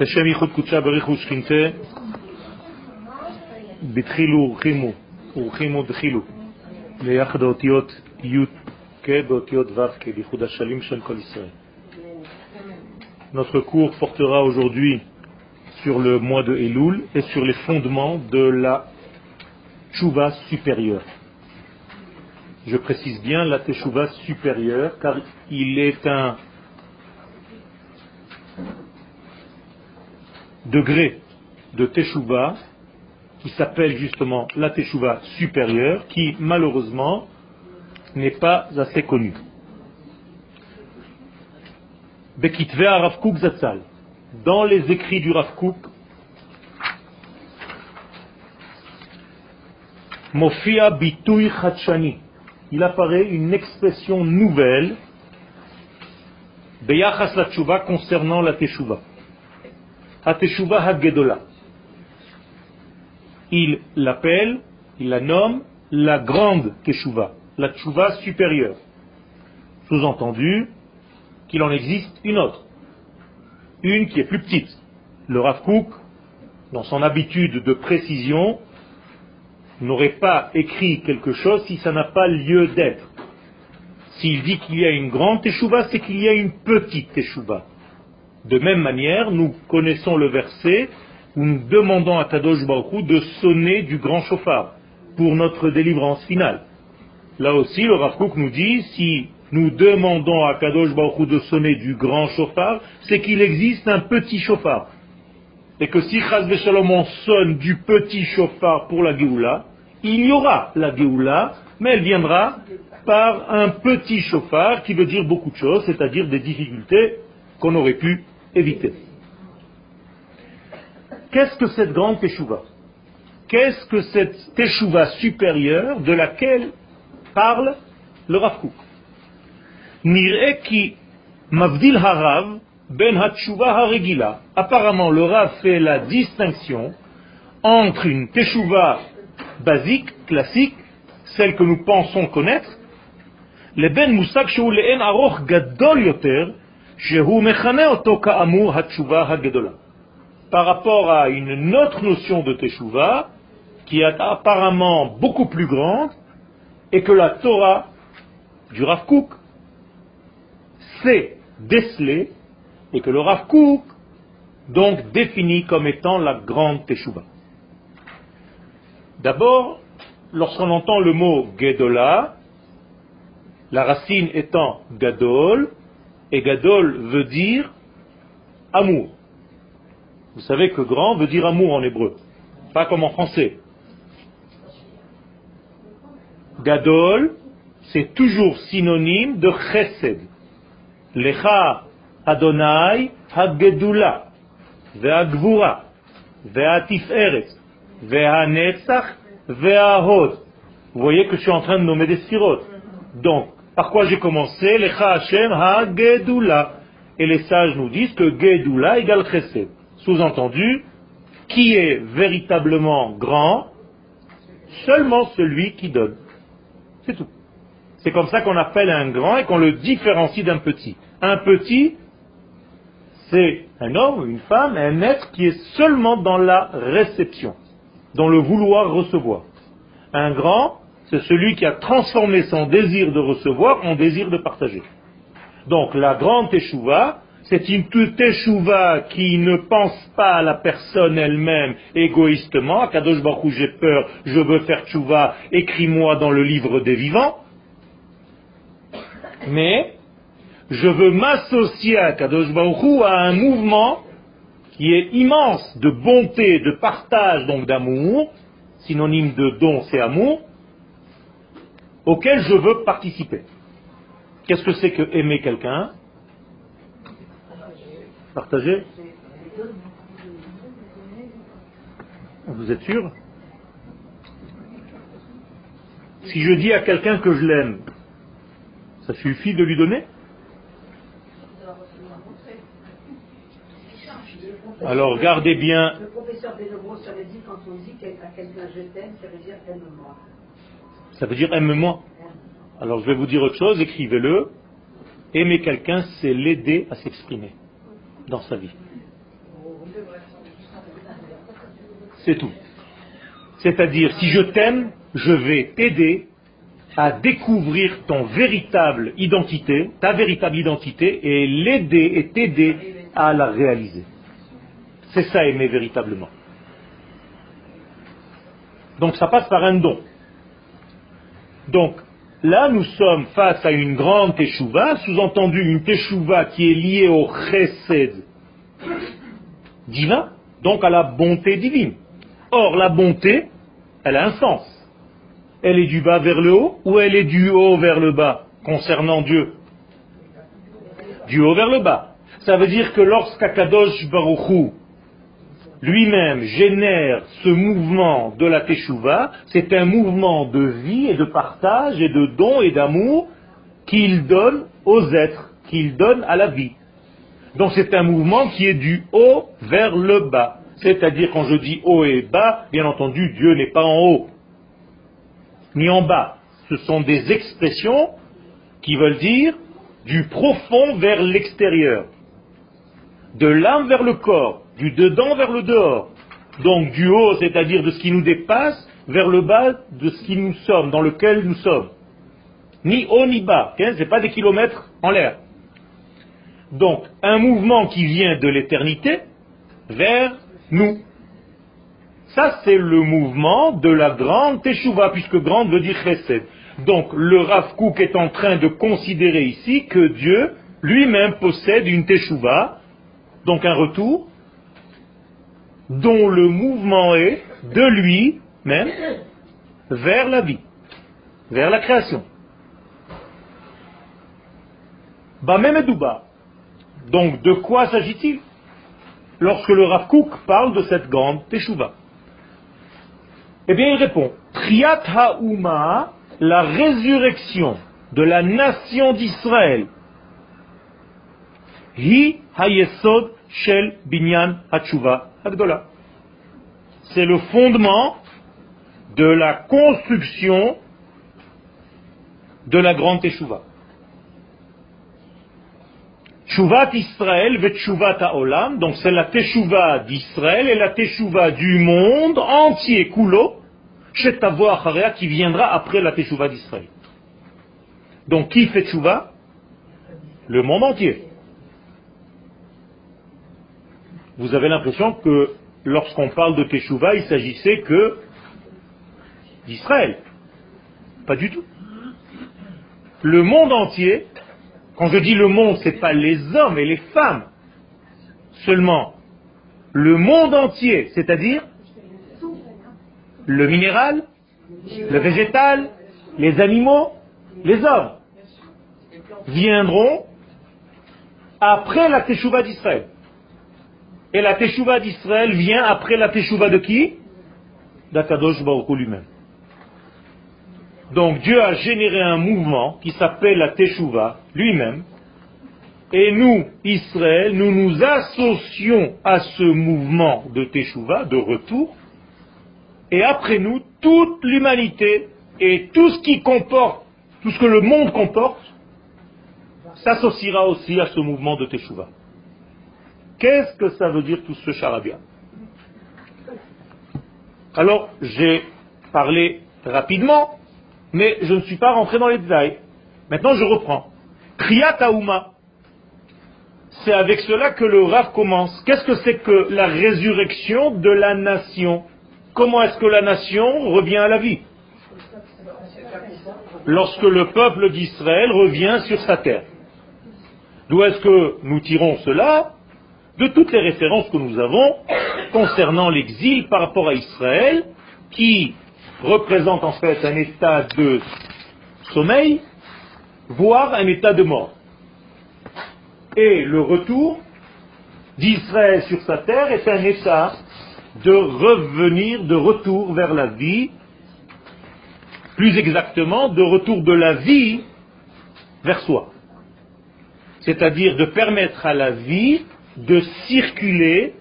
לשם ייחוד קודשה בריך ושכינתה, בתחילו ורחימו, ורחימו דחילו, ליחד האותיות י' כ' באותיות ו' כ', בייחוד השלים של כל ישראל. Notre cours portera aujourd'hui sur le mois de Elul et sur les fondements de la Tchouva supérieure. Je précise bien la Teshuvah supérieure car il est un degré de Teshuvah qui s'appelle justement la Teshuvah supérieure qui malheureusement n'est pas assez connu. Bekitve Rav Zatzal. Dans les écrits du Rav Mofia Bitui Khachani. Il apparaît une expression nouvelle Beyachas la concernant la Teshuvah. Teshuvah. Il l'appelle, il la nomme la grande Teshuvah la tchouva supérieure. Sous-entendu qu'il en existe une autre, une qui est plus petite. Le Rav dans son habitude de précision, n'aurait pas écrit quelque chose si ça n'a pas lieu d'être. S'il dit qu'il y a une grande teshuva, c'est qu'il y a une petite teshuva. De même manière, nous connaissons le verset où nous demandons à Kadosh Baruch de sonner du grand chauffard pour notre délivrance finale. Là aussi, le Rav nous dit, si nous demandons à Kadosh Baruch de sonner du grand chauffard, c'est qu'il existe un petit chauffard. Et que si Chaz on sonne du petit chauffard pour la Géoula, il y aura la Géoula, mais elle viendra par un petit chauffard qui veut dire beaucoup de choses, c'est-à-dire des difficultés qu'on aurait pu éviter. Qu'est-ce que cette grande Teshuvah Qu'est-ce que cette Teshuvah supérieure de laquelle parle le Rav Kook? harav ben haregila. Apparemment, le Rav fait la distinction entre une teshuva basique, classique, celle que nous pensons connaître, le ben musak aroch gadol yoter, Par rapport à une autre notion de teshuva, qui est apparemment beaucoup plus grande, et que la Torah du Rav Kook sait déceler et que le Rav Kook donc définit comme étant la grande Teshuvah. D'abord, lorsqu'on entend le mot Gedola, la racine étant Gadol, et Gadol veut dire amour. Vous savez que grand veut dire amour en hébreu, pas comme en français. Gadol, c'est toujours synonyme de chesed. Lecha Adonai Hagedula, Ve'agvura, Ve'atiferet, Ve'anetzach, Ve'ahod. Vous voyez que je suis en train de nommer des sirotes. Donc, par quoi j'ai commencé? Lecha Hashem Hagedula. Et les sages nous disent que Gedula égale chesed. Sous-entendu, qui est véritablement grand Seulement celui qui donne. C'est tout. C'est comme ça qu'on appelle un grand et qu'on le différencie d'un petit. Un petit, c'est un homme une femme, un être qui est seulement dans la réception, dans le vouloir recevoir. Un grand, c'est celui qui a transformé son désir de recevoir en désir de partager. Donc la grande teshuva, c'est une teshuva qui ne pense pas à la personne elle-même égoïstement. Kadosh Baruch j'ai peur, je veux faire teshuva, écris-moi dans le livre des vivants. Mais je veux m'associer à Kadosh Baruch à un mouvement qui est immense de bonté, de partage, donc d'amour, synonyme de don c'est amour, auquel je veux participer. Qu'est-ce que c'est que aimer quelqu'un? Partager Vous êtes sûr? Si je dis à quelqu'un que je l'aime, ça suffit de lui donner? Alors gardez bien. Le professeur quand on dit à quelqu'un je t'aime, ça veut dire aime-moi. Ça veut dire aime-moi. Alors je vais vous dire autre chose, écrivez-le. Aimer quelqu'un, c'est l'aider à s'exprimer dans sa vie. C'est tout. C'est-à-dire, si je t'aime, je vais t'aider à découvrir ton véritable identité, ta véritable identité, et l'aider et t'aider à la réaliser. C'est ça aimer véritablement. Donc ça passe par un don. Donc là, nous sommes face à une grande teshuva, sous-entendu une teshuva qui est liée au chesed divin, donc à la bonté divine. Or, la bonté, elle a un sens. Elle est du bas vers le haut ou elle est du haut vers le bas concernant Dieu? Du haut vers le bas. Ça veut dire que lorsqu'Akadosh Baruchou lui-même génère ce mouvement de la Teshuvah, c'est un mouvement de vie et de partage et de don et d'amour qu'il donne aux êtres, qu'il donne à la vie. Donc c'est un mouvement qui est du haut vers le bas. C'est-à-dire quand je dis haut et bas, bien entendu, Dieu n'est pas en haut, ni en bas. Ce sont des expressions qui veulent dire du profond vers l'extérieur, de l'âme vers le corps, du dedans vers le dehors. Donc du haut, c'est-à-dire de ce qui nous dépasse, vers le bas de ce qui nous sommes, dans lequel nous sommes. Ni haut ni bas, ce n'est pas des kilomètres en l'air. Donc un mouvement qui vient de l'éternité vers nous. Ça, c'est le mouvement de la grande teshuva, puisque grande veut dire chesed. Donc, le Rav Kook est en train de considérer ici que Dieu lui-même possède une teshuva, donc un retour, dont le mouvement est de lui-même vers la vie, vers la création. Bamem Donc, de quoi s'agit-il lorsque le Rav parle de cette grande teshuva? Eh bien, il répond Triat ha'uma, la résurrection de la nation d'Israël. Hi hayesod shel binyan hatshuva agdola. C'est le fondement de la construction de la grande teshuva. Teshuvat Israël ve Olam, donc c'est la Teshuva d'Israël et la Teshuva du monde entier, Kulo, Acharya, qui viendra après la Teshuva d'Israël. Donc qui fait Teshuva Le monde entier. Vous avez l'impression que lorsqu'on parle de Teshuva, il s'agissait que d'Israël. Pas du tout. Le monde entier quand je dis le monde, ce n'est pas les hommes et les femmes seulement. Le monde entier, c'est-à-dire le minéral, le végétal, les animaux, les hommes, viendront après la Teshuvah d'Israël. Et la Teshuvah d'Israël vient après la Teshuvah de qui? D'Akadosh Baruch lui-même. Donc Dieu a généré un mouvement qui s'appelle la Teshuvah lui-même. Et nous, Israël, nous nous associons à ce mouvement de Teshuvah, de retour. Et après nous, toute l'humanité et tout ce qui comporte, tout ce que le monde comporte, s'associera aussi à ce mouvement de Teshuvah. Qu'est-ce que ça veut dire tout ce charabia? Alors, j'ai parlé rapidement mais je ne suis pas rentré dans les détails. Maintenant, je reprends. Kriyat C'est avec cela que le Rav commence. Qu'est-ce que c'est que la résurrection de la nation? Comment est-ce que la nation revient à la vie? Lorsque le peuple d'Israël revient sur sa terre. D'où est-ce que nous tirons cela? De toutes les références que nous avons concernant l'exil par rapport à Israël, qui représente en fait un état de sommeil, voire un état de mort. Et le retour d'Israël sur sa terre est un état de revenir, de retour vers la vie, plus exactement de retour de la vie vers soi. C'est-à-dire de permettre à la vie de circuler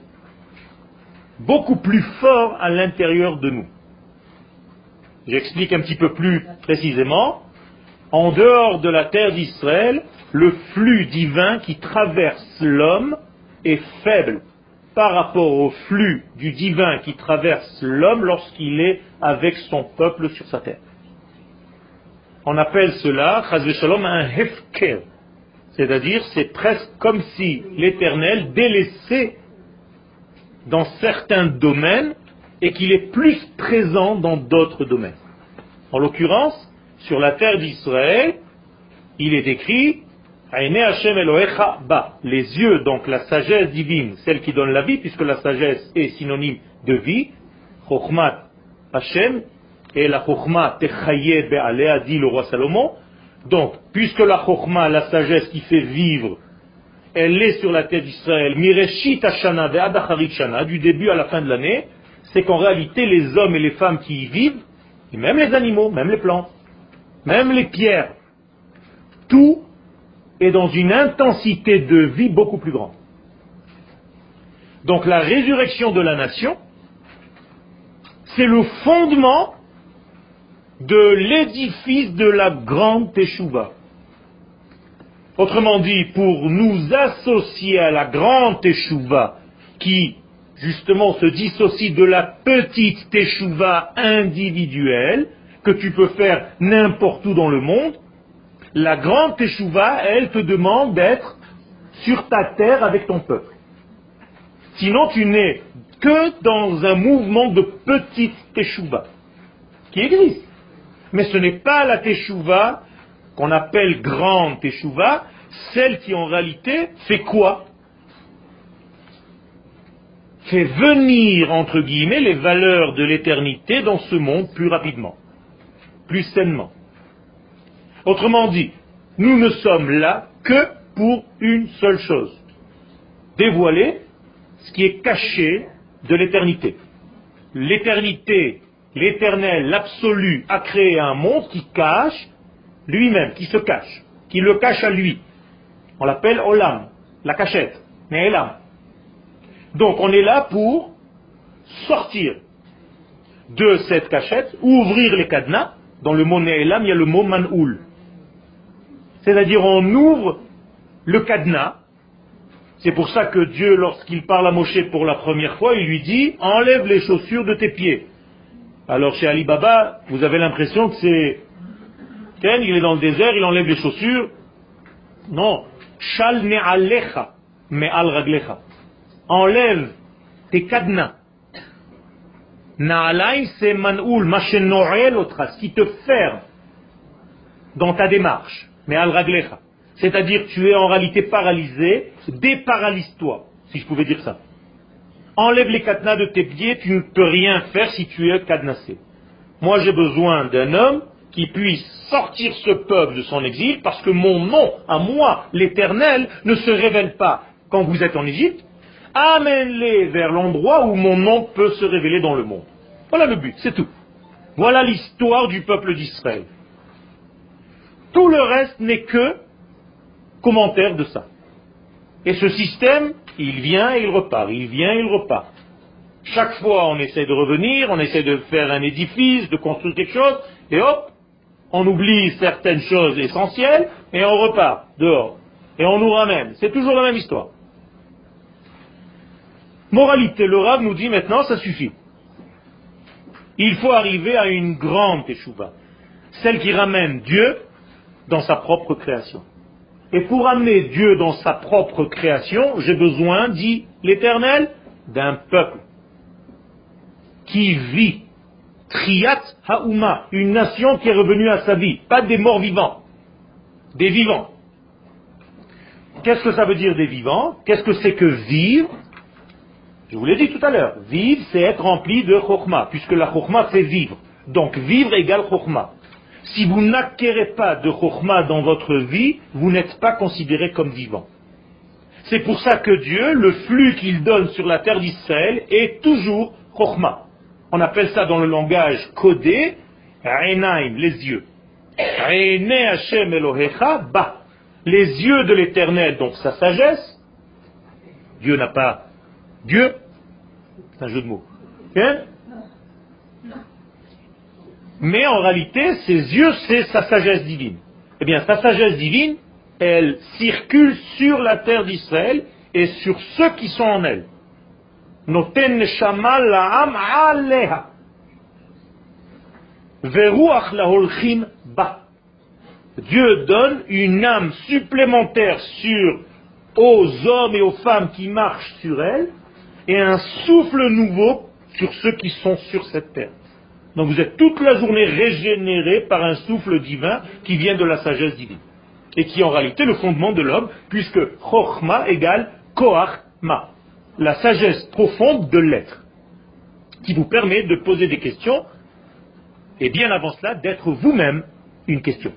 beaucoup plus fort à l'intérieur de nous. J'explique un petit peu plus précisément. En dehors de la terre d'Israël, le flux divin qui traverse l'homme est faible. par rapport au flux du divin qui traverse l'homme lorsqu'il est avec son peuple sur sa terre. On appelle cela, un hefker. C'est-à-dire, c'est presque comme si l'Éternel délaissait dans certains domaines et qu'il est plus présent dans d'autres domaines. En l'occurrence, sur la terre d'Israël, il est écrit les yeux, donc la sagesse divine, celle qui donne la vie, puisque la sagesse est synonyme de vie, Chokhmat Hashem, et la Chokhma Techaye Be'alea, dit le roi Salomon. Donc, puisque la Chokhma, la sagesse qui fait vivre, elle est sur la terre d'Israël, Mireshit Hashana Ve'adacharit Shana, du début à la fin de l'année, c'est qu'en réalité, les hommes et les femmes qui y vivent, et même les animaux, même les plantes, même les pierres, tout est dans une intensité de vie beaucoup plus grande. Donc la résurrection de la nation, c'est le fondement de l'édifice de la grande Teshuvah. Autrement dit, pour nous associer à la grande Teshuvah, qui justement se dissocie de la petite Teshuvah individuelle, que tu peux faire n'importe où dans le monde, la grande Teshuvah, elle te demande d'être sur ta terre avec ton peuple. Sinon, tu n'es que dans un mouvement de petite Teshuvah, qui existe. Mais ce n'est pas la Teshuvah qu'on appelle grande Teshuvah, celle qui en réalité fait quoi? Fait venir, entre guillemets, les valeurs de l'éternité dans ce monde plus rapidement, plus sainement. Autrement dit, nous ne sommes là que pour une seule chose. Dévoiler ce qui est caché de l'éternité. L'éternité, l'éternel, l'absolu a créé un monde qui cache lui-même, qui se cache, qui le cache à lui. On l'appelle Olam, la cachette, Ne'elam. Donc on est là pour sortir de cette cachette, ouvrir les cadenas. Dans le mot Ne'elam, il y a le mot Man'oul. C'est-à-dire on ouvre le cadenas. C'est pour ça que Dieu, lorsqu'il parle à Moshe pour la première fois, il lui dit enlève les chaussures de tes pieds. Alors chez Ali Baba, vous avez l'impression que c'est Ken, il est dans le désert, il enlève les chaussures. Non. Shal ne'alecha, al raglecha. Enlève tes cadenas. Na'alaim c'est man'ul, ce qui te ferme dans ta démarche mais al raglecha. C'est-à-dire tu es en réalité paralysé, déparalyse-toi, si je pouvais dire ça. Enlève les cadenas de tes pieds, tu ne peux rien faire si tu es cadenassé. Moi j'ai besoin d'un homme qui puisse sortir ce peuple de son exil, parce que mon nom, à moi, l'Éternel, ne se révèle pas quand vous êtes en Égypte. Amène-les vers l'endroit où mon nom peut se révéler dans le monde. Voilà le but, c'est tout. Voilà l'histoire du peuple d'Israël. Tout le reste n'est que commentaire de ça. Et ce système, il vient et il repart, il vient et il repart. Chaque fois, on essaie de revenir, on essaie de faire un édifice, de construire quelque chose, et hop, on oublie certaines choses essentielles, et on repart dehors. Et on nous ramène. C'est toujours la même histoire. Moralité, le nous dit maintenant, ça suffit. Il faut arriver à une grande échouva, celle qui ramène Dieu dans sa propre création. Et pour amener Dieu dans sa propre création, j'ai besoin, dit l'Éternel, d'un peuple qui vit. Triat Haouma, une nation qui est revenue à sa vie, pas des morts vivants, des vivants. Qu'est-ce que ça veut dire des vivants? Qu'est-ce que c'est que vivre? Je vous l'ai dit tout à l'heure. Vivre, c'est être rempli de chokma, puisque la chokma, c'est vivre. Donc vivre égale chokma. Si vous n'acquérez pas de chokma dans votre vie, vous n'êtes pas considéré comme vivant. C'est pour ça que Dieu, le flux qu'il donne sur la terre d'Israël, est toujours chokma. On appelle ça dans le langage codé, les yeux. Hashem Elohecha. Les yeux de l'éternel, donc sa sagesse. Dieu n'a pas Dieu. C'est un jeu de mots. Hein? Mais en réalité, ses yeux, c'est sa sagesse divine. Eh bien, sa sagesse divine, elle circule sur la terre d'Israël et sur ceux qui sont en elle. Noten la'am aleha. Veruach laholchim ba. Dieu donne une âme supplémentaire aux hommes et aux femmes qui marchent sur elle et un souffle nouveau sur ceux qui sont sur cette terre. Donc vous êtes toute la journée régénéré par un souffle divin qui vient de la sagesse divine. Et qui est en réalité le fondement de l'homme, puisque Chochma égale Koachma, la sagesse profonde de l'être, qui vous permet de poser des questions, et bien avant cela, d'être vous-même une question.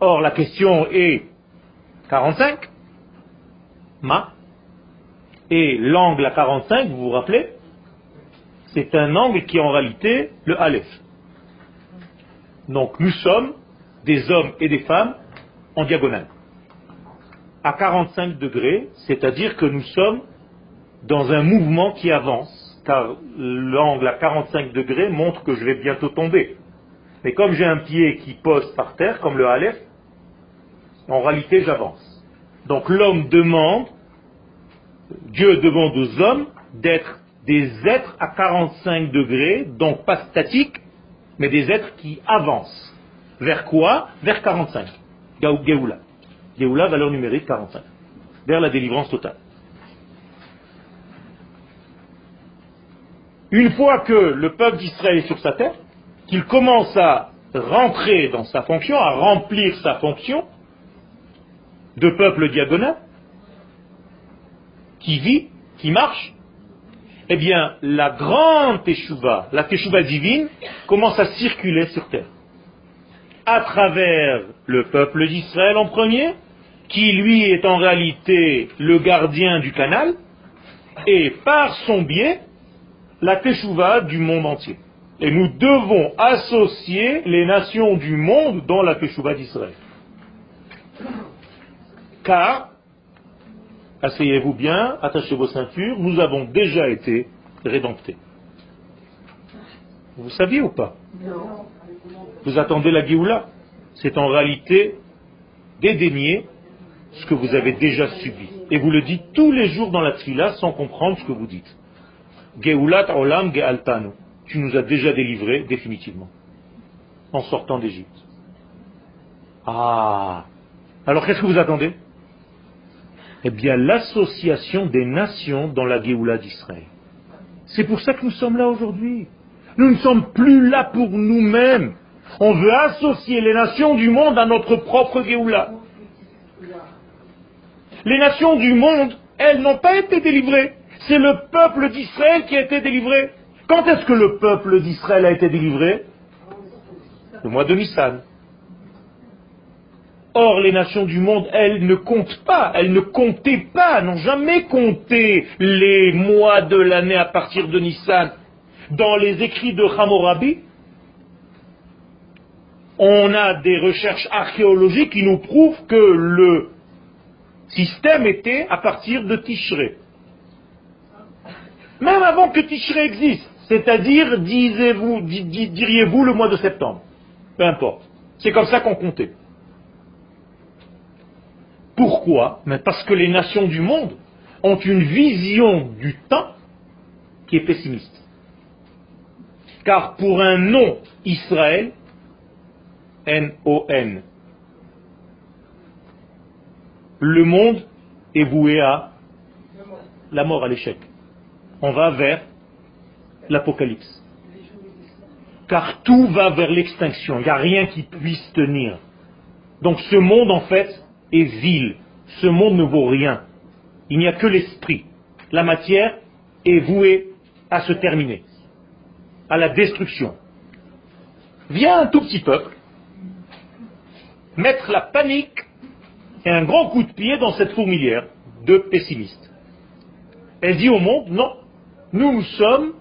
Or, la question est 45, Ma, et l'angle à 45, vous vous rappelez c'est un angle qui est en réalité le Aleph. Donc nous sommes des hommes et des femmes en diagonale. À 45 degrés, c'est-à-dire que nous sommes dans un mouvement qui avance, car l'angle à 45 degrés montre que je vais bientôt tomber. Mais comme j'ai un pied qui pose par terre, comme le Aleph, en réalité j'avance. Donc l'homme demande, Dieu demande aux hommes d'être des êtres à 45 degrés, donc pas statiques, mais des êtres qui avancent. Vers quoi? Vers 45. Géoula. Géoula, valeur numérique 45. Vers la délivrance totale. Une fois que le peuple d'Israël est sur sa terre, qu'il commence à rentrer dans sa fonction, à remplir sa fonction de peuple diagonal, qui vit, qui marche, eh bien, la grande Teshuvah, la Teshuvah divine, commence à circuler sur terre. À travers le peuple d'Israël en premier, qui lui est en réalité le gardien du canal, et par son biais, la Teshuvah du monde entier. Et nous devons associer les nations du monde dans la Teshuvah d'Israël. Car asseyez-vous bien, attachez vos ceintures, nous avons déjà été rédemptés. Vous saviez ou pas? Non. Vous attendez la Géoula? C'est en réalité dédaigner ce que vous avez déjà subi. Et vous le dites tous les jours dans la trila sans comprendre ce que vous dites. Geulat olam gealtanu. Tu nous as déjà délivrés définitivement en sortant d'Égypte. Ah Alors qu'est-ce que vous attendez? Eh bien, l'association des nations dans la Géoula d'Israël. C'est pour ça que nous sommes là aujourd'hui. Nous ne sommes plus là pour nous-mêmes. On veut associer les nations du monde à notre propre Géoula. Les nations du monde, elles n'ont pas été délivrées. C'est le peuple d'Israël qui a été délivré. Quand est-ce que le peuple d'Israël a été délivré? Le mois de Nissan. Or, les nations du monde, elles ne comptent pas, elles ne comptaient pas, n'ont jamais compté les mois de l'année à partir de Nissan. Dans les écrits de Hammurabi, on a des recherches archéologiques qui nous prouvent que le système était à partir de Tishré. Même avant que Tishré existe, c'est-à-dire, diriez-vous le mois de septembre. Peu importe. C'est comme ça qu'on comptait. Pourquoi Mais Parce que les nations du monde ont une vision du temps qui est pessimiste. Car pour un nom Israël, N-O-N, le monde est voué à la mort, à l'échec. On va vers l'apocalypse. Car tout va vers l'extinction. Il n'y a rien qui puisse tenir. Donc ce monde, en fait, est vil. Ce monde ne vaut rien. Il n'y a que l'esprit. La matière est vouée à se terminer, à la destruction. Vient un tout petit peuple mettre la panique et un grand coup de pied dans cette fourmilière de pessimistes. Elle dit au monde, non, nous, nous sommes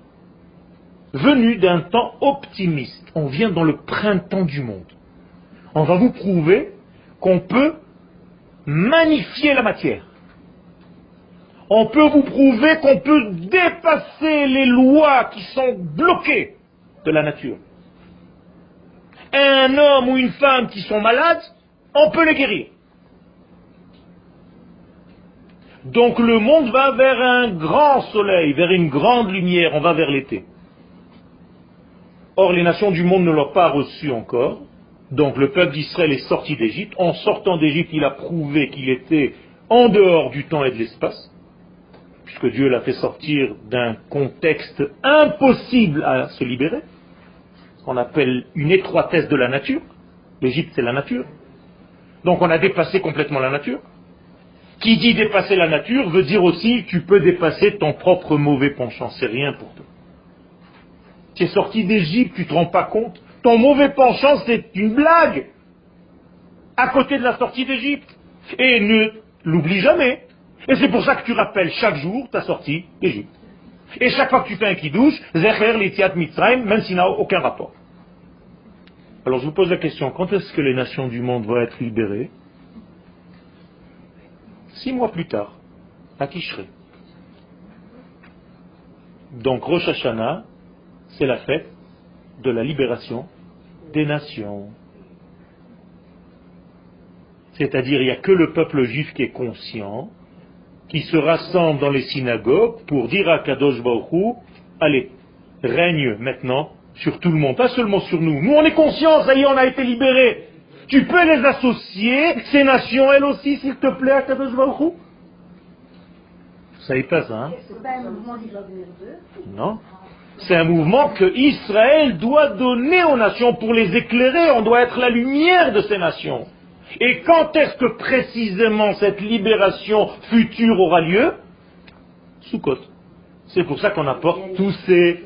venus d'un temps optimiste. On vient dans le printemps du monde. On va vous prouver qu'on peut magnifier la matière. On peut vous prouver qu'on peut dépasser les lois qui sont bloquées de la nature. Un homme ou une femme qui sont malades, on peut les guérir. Donc le monde va vers un grand soleil, vers une grande lumière, on va vers l'été. Or les nations du monde ne l'ont pas reçu encore. Donc le peuple d'Israël est sorti d'Égypte. En sortant d'Égypte, il a prouvé qu'il était en dehors du temps et de l'espace, puisque Dieu l'a fait sortir d'un contexte impossible à se libérer, ce qu'on appelle une étroitesse de la nature. L'Égypte, c'est la nature. Donc on a dépassé complètement la nature. Qui dit dépasser la nature veut dire aussi tu peux dépasser ton propre mauvais penchant. C'est rien pour toi. Tu es sorti d'Égypte, tu ne te rends pas compte. Ton mauvais penchant, c'est une blague à côté de la sortie d'Égypte. Et ne l'oublie jamais. Et c'est pour ça que tu rappelles chaque jour ta sortie d'Égypte. Et chaque fois que tu fais un kiddush, Zecher l'Itiat Mitzrayim, même s'il n'a aucun rapport. Alors je vous pose la question, quand est-ce que les nations du monde vont être libérées? Six mois plus tard, à Tishrei. Donc Rosh Hashanah, c'est la fête de la libération des nations. C'est-à-dire, il n'y a que le peuple juif qui est conscient, qui se rassemble dans les synagogues pour dire à Kadosh Baruch allez, règne maintenant sur tout le monde, pas seulement sur nous. Nous, on est conscients, ça y est, on a été libérés. Tu peux les associer, ces nations, elles aussi, s'il te plaît, à Kadosh Baruch Vous savez pas ça, hein? Non. C'est un mouvement que Israël doit donner aux nations pour les éclairer. On doit être la lumière de ces nations. Et quand est-ce que précisément cette libération future aura lieu? Soukot. C'est pour ça qu'on apporte tous ces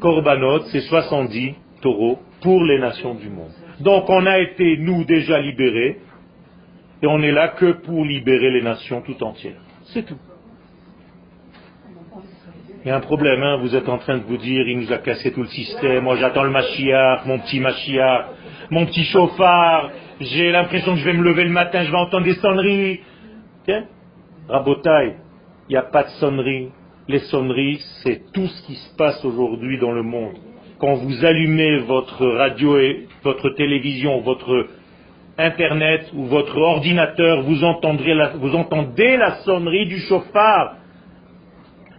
korbanot, ces 70 taureaux, pour les nations du monde. Donc on a été, nous, déjà libérés, et on est là que pour libérer les nations tout entières. C'est tout. Il y a un problème, hein vous êtes en train de vous dire, il nous a cassé tout le système, moi j'attends le Mashiach, mon petit Mashiach, mon petit chauffard, j'ai l'impression que je vais me lever le matin, je vais entendre des sonneries. Tiens, Rabotaille, il n'y a pas de sonneries. Les sonneries, c'est tout ce qui se passe aujourd'hui dans le monde. Quand vous allumez votre radio et votre télévision, votre internet ou votre ordinateur, vous, entendrez la, vous entendez la sonnerie du chauffard.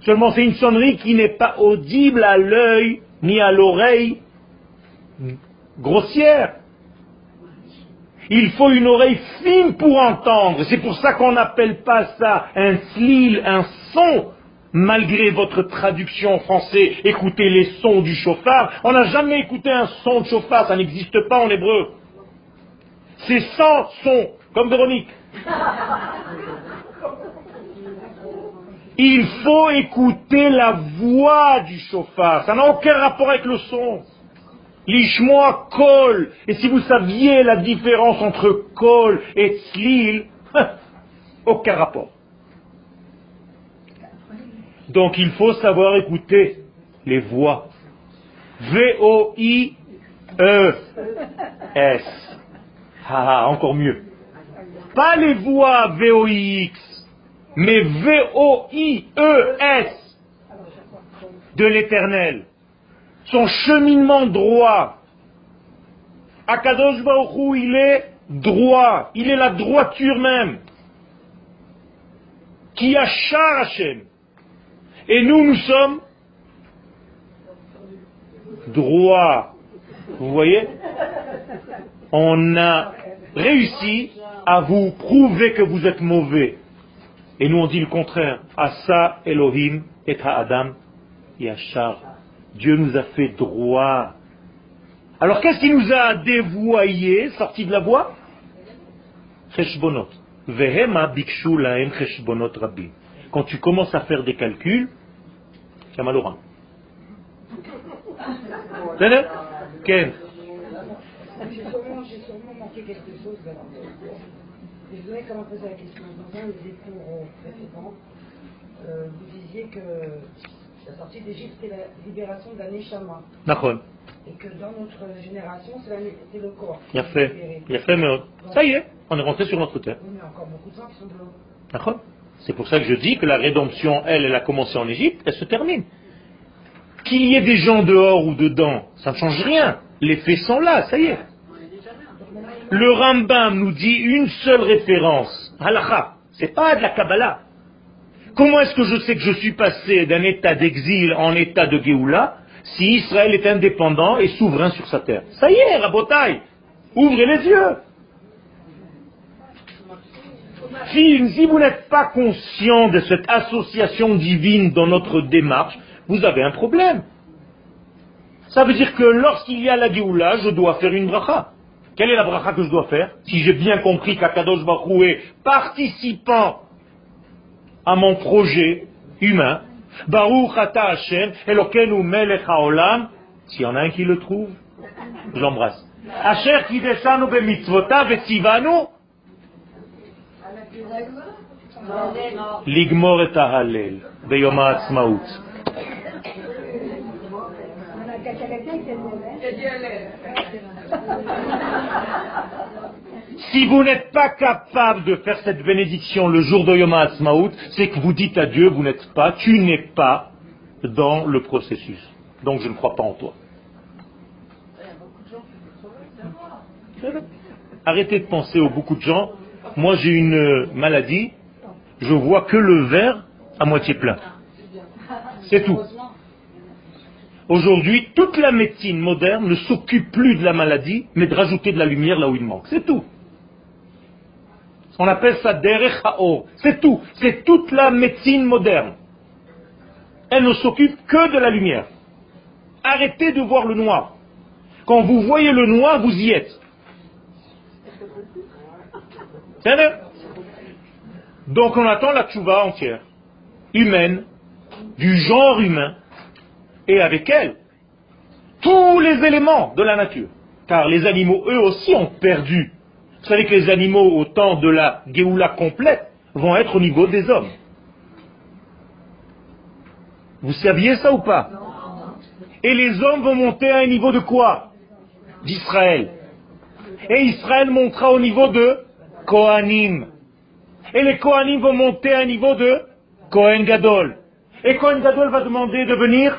Seulement c'est une sonnerie qui n'est pas audible à l'œil ni à l'oreille grossière. Il faut une oreille fine pour entendre. C'est pour ça qu'on n'appelle pas ça un slil, un son, malgré votre traduction en français, écoutez les sons du chauffard. On n'a jamais écouté un son de chauffard, ça n'existe pas en hébreu. C'est sans son, comme Véronique. Il faut écouter la voix du chauffard, ça n'a aucun rapport avec le son. L'ishmoa kol. Et si vous saviez la différence entre kol et tzlil, aucun rapport. Donc il faut savoir écouter les voix. V-O-I-E-S. Ah, ah, encore mieux. Pas les voix V-O-I-X, mais V-O-I-E-S de l'éternel. Son cheminement droit. Akadosh Baruch il est droit. Il est la droiture même. Qui a Hashem. Et nous, nous sommes droits. Vous voyez? On a réussi à vous prouver que vous êtes mauvais. Et nous, on dit le contraire. Asa Elohim et Adam Yachar. Dieu nous a fait droit. Alors qu'est-ce qui nous a dévoyés, sortis de la voie? Cheshbonot. Vehema bikshu laem cheshbonot rabbi. Quand tu commences à faire des calculs, rein. Ken J'ai sûrement manqué quelque chose. Je voudrais quand même poser la question. Dans un des cours précédents, euh, vous disiez que la sortie d'Égypte, c'est la libération d'un échama. D'accord. Et que dans notre génération, c'est le corps. A fait. A fait, mais ça y est, on est rentré sur notre terre. Oui, mais encore beaucoup de gens qui sont dehors. D'accord. C'est pour ça que je dis que la rédemption, elle, elle a commencé en Égypte, elle se termine. Qu'il y ait des gens dehors ou dedans, ça ne change rien. Les faits sont là, ça y est. Le Rambam nous dit une seule référence. Halakha. C'est pas de la Kabbalah. Comment est-ce que je sais que je suis passé d'un état d'exil en état de Géoula si Israël est indépendant et souverain sur sa terre? Ça y est, Rabotaille, ouvrez les yeux. Si, si vous n'êtes pas conscient de cette association divine dans notre démarche, vous avez un problème. Ça veut dire que lorsqu'il y a la Géoula, je dois faire une bracha. Quelle est la bracha que je dois faire Si j'ai bien compris qu'Akadosh Baruch est participant à mon projet humain, Baruch Ata Hashem, Elokenu Melech Haolam, s'il y en a un qui le trouve, j'embrasse. Asher Kideshanu Bemitzvotav Si vous n'êtes pas capable de faire cette bénédiction le jour de Yom Ha'atzmaut, c'est que vous dites à Dieu, vous n'êtes pas, tu n'es pas dans le processus. Donc je ne crois pas en toi. Arrêtez de penser aux beaucoup de gens. Moi j'ai une maladie, je vois que le verre à moitié plein. C'est tout. Aujourd'hui, toute la médecine moderne ne s'occupe plus de la maladie, mais de rajouter de la lumière là où il manque. C'est tout. On appelle ça derech C'est tout. C'est toute la médecine moderne. Elle ne s'occupe que de la lumière. Arrêtez de voir le noir. Quand vous voyez le noir, vous y êtes. C'est Donc on attend la tchouva entière, humaine, du genre humain, et avec elle tous les éléments de la nature. Car les animaux, eux aussi, ont perdu. Vous savez que les animaux, au temps de la Géoula complète, vont être au niveau des hommes. Vous saviez ça ou pas? Et les hommes vont monter à un niveau de quoi? D'Israël. Et Israël montera au niveau de Kohanim. Et les Kohanim vont monter à un niveau de Kohen Gadol. Et Kohen Gadol va demander de venir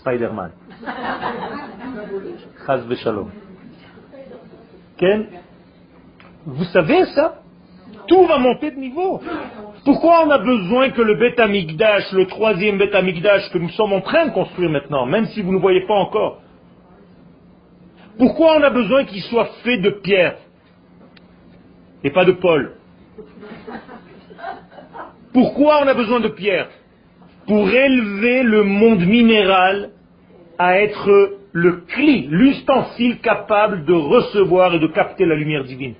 Spider-Man. Chaz Shalom. Ken Vous savez ça? Tout va monter de niveau. Pourquoi on a besoin que le Beth Amikdash, le troisième Beth Amikdash que nous sommes en train de construire maintenant, même si vous ne voyez pas encore, pourquoi on a besoin qu'il soit fait de pierre et pas de Paul? Pourquoi on a besoin de pierre? Pour élever le monde minéral à être le cli, l'ustensile capable de recevoir et de capter la lumière divine.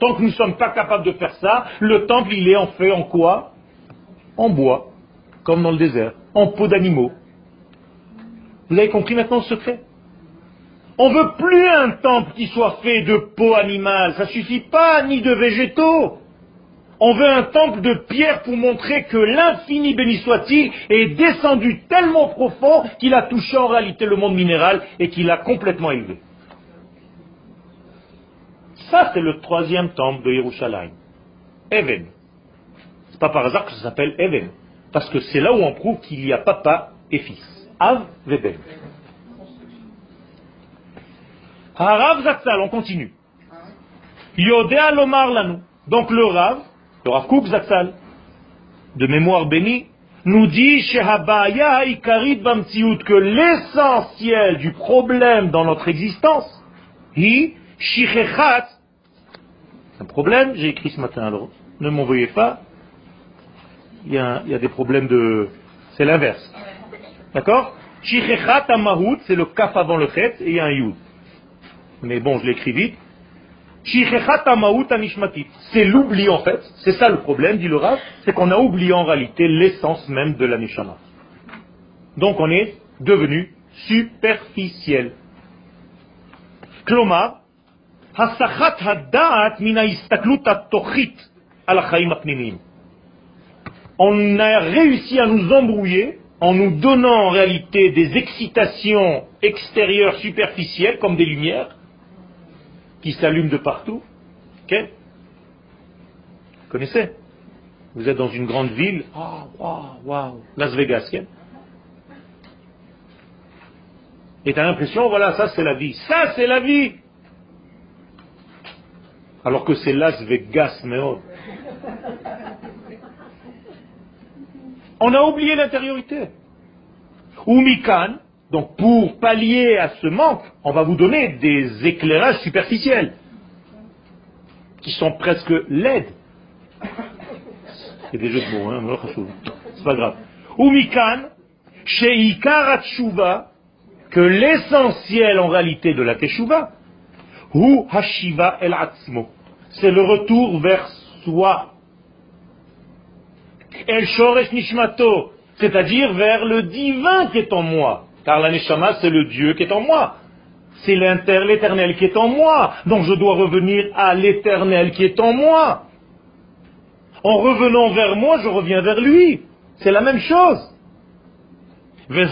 Tant que nous ne sommes pas capables de faire ça, le temple, il est en fait en quoi? En bois, comme dans le désert, en peau d'animaux. Vous avez compris maintenant le secret? On ne veut plus un temple qui soit fait de peau animale, ça suffit pas, ni de végétaux. On veut un temple de pierre pour montrer que l'infini, béni soit-il, est descendu tellement profond qu'il a touché en réalité le monde minéral et qu'il l'a complètement élevé. Ça, c'est le troisième temple de Yerushalayim. Even. C'est pas par hasard que ça s'appelle Even. Parce que c'est là où on prouve qu'il y a papa et fils. Av Veben. Harav Zatzal, on continue. Yodea Lomar Lanu. Donc le Rav, le Rav Kook Zatzal, de mémoire bénie, nous dit que l'essentiel du problème dans notre existence, hi Shichechat, un problème, j'ai écrit ce matin alors, ne m'envoyez pas, il y, a, il y a des problèmes de... c'est l'inverse. D'accord? Shichechat Amahut, c'est le kaf avant le chet, et il y a un yud. Mais bon, je l'écris vite. C'est l'oubli en fait, c'est ça le problème, dit le Rav, c'est qu'on a oublié en réalité l'essence même de la Neshama. Donc on est devenu superficiel. Klomar, on a réussi à nous embrouiller en nous donnant en réalité des excitations extérieures superficielles comme des lumières qui s'allument de partout. Ok Vous connaissez? Vous êtes dans une grande ville. Oh, waouh, waouh, Las Vegas. Et tu as l'impression, voilà, ça c'est la vie. Ça c'est la vie Alors que c'est Las Vegas, mais oh. On a oublié l'intériorité. Ou donc pour pallier à ce manque, on va vous donner des éclairages superficiels qui sont presque laides. C'est des jeux de mots, hein, c'est pas grave. Ou Mikan, chez Ikaratshuva, que l'essentiel en réalité de la Teshuva, ou Hashiva el Atzmo, c'est le retour vers soi. El Shoresh Nishmato, c'est-à-dire vers le divin qui est en moi. Car la Neshama, c'est le Dieu qui est en moi. C'est l'éternel qui est en moi. Donc je dois revenir à l'éternel qui est en moi. En revenant vers moi, je reviens vers lui. C'est la même chose. Ben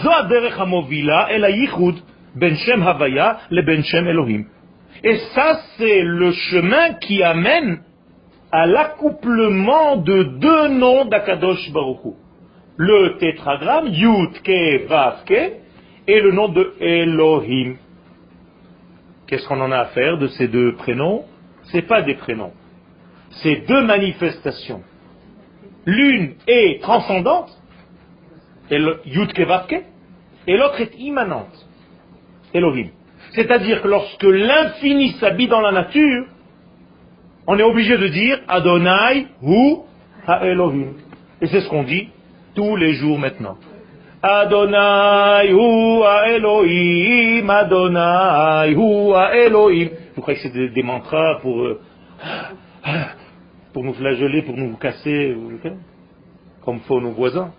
Et ça, c'est le chemin qui amène à l'accouplement de deux noms d'Akadosh Baruch Le tétragramme, Yud Ke Vav et le nom de Elohim. Qu'est-ce qu'on en a à faire de ces deux prénoms? Ce n'est pas des prénoms. C'est deux manifestations. L'une est transcendante, et l'autre est immanente, Elohim. C'est-à-dire que lorsque l'infini s'habille dans la nature, on est obligé de dire Adonai hu ha-Elohim. Et c'est ce qu'on dit tous les jours maintenant. Adonai hu ha-Elohim, Adonai hu ha-Elohim. Vous croyez que c'est des, mantras pour, euh, pour nous flageller, pour nous casser, comme font nos voisins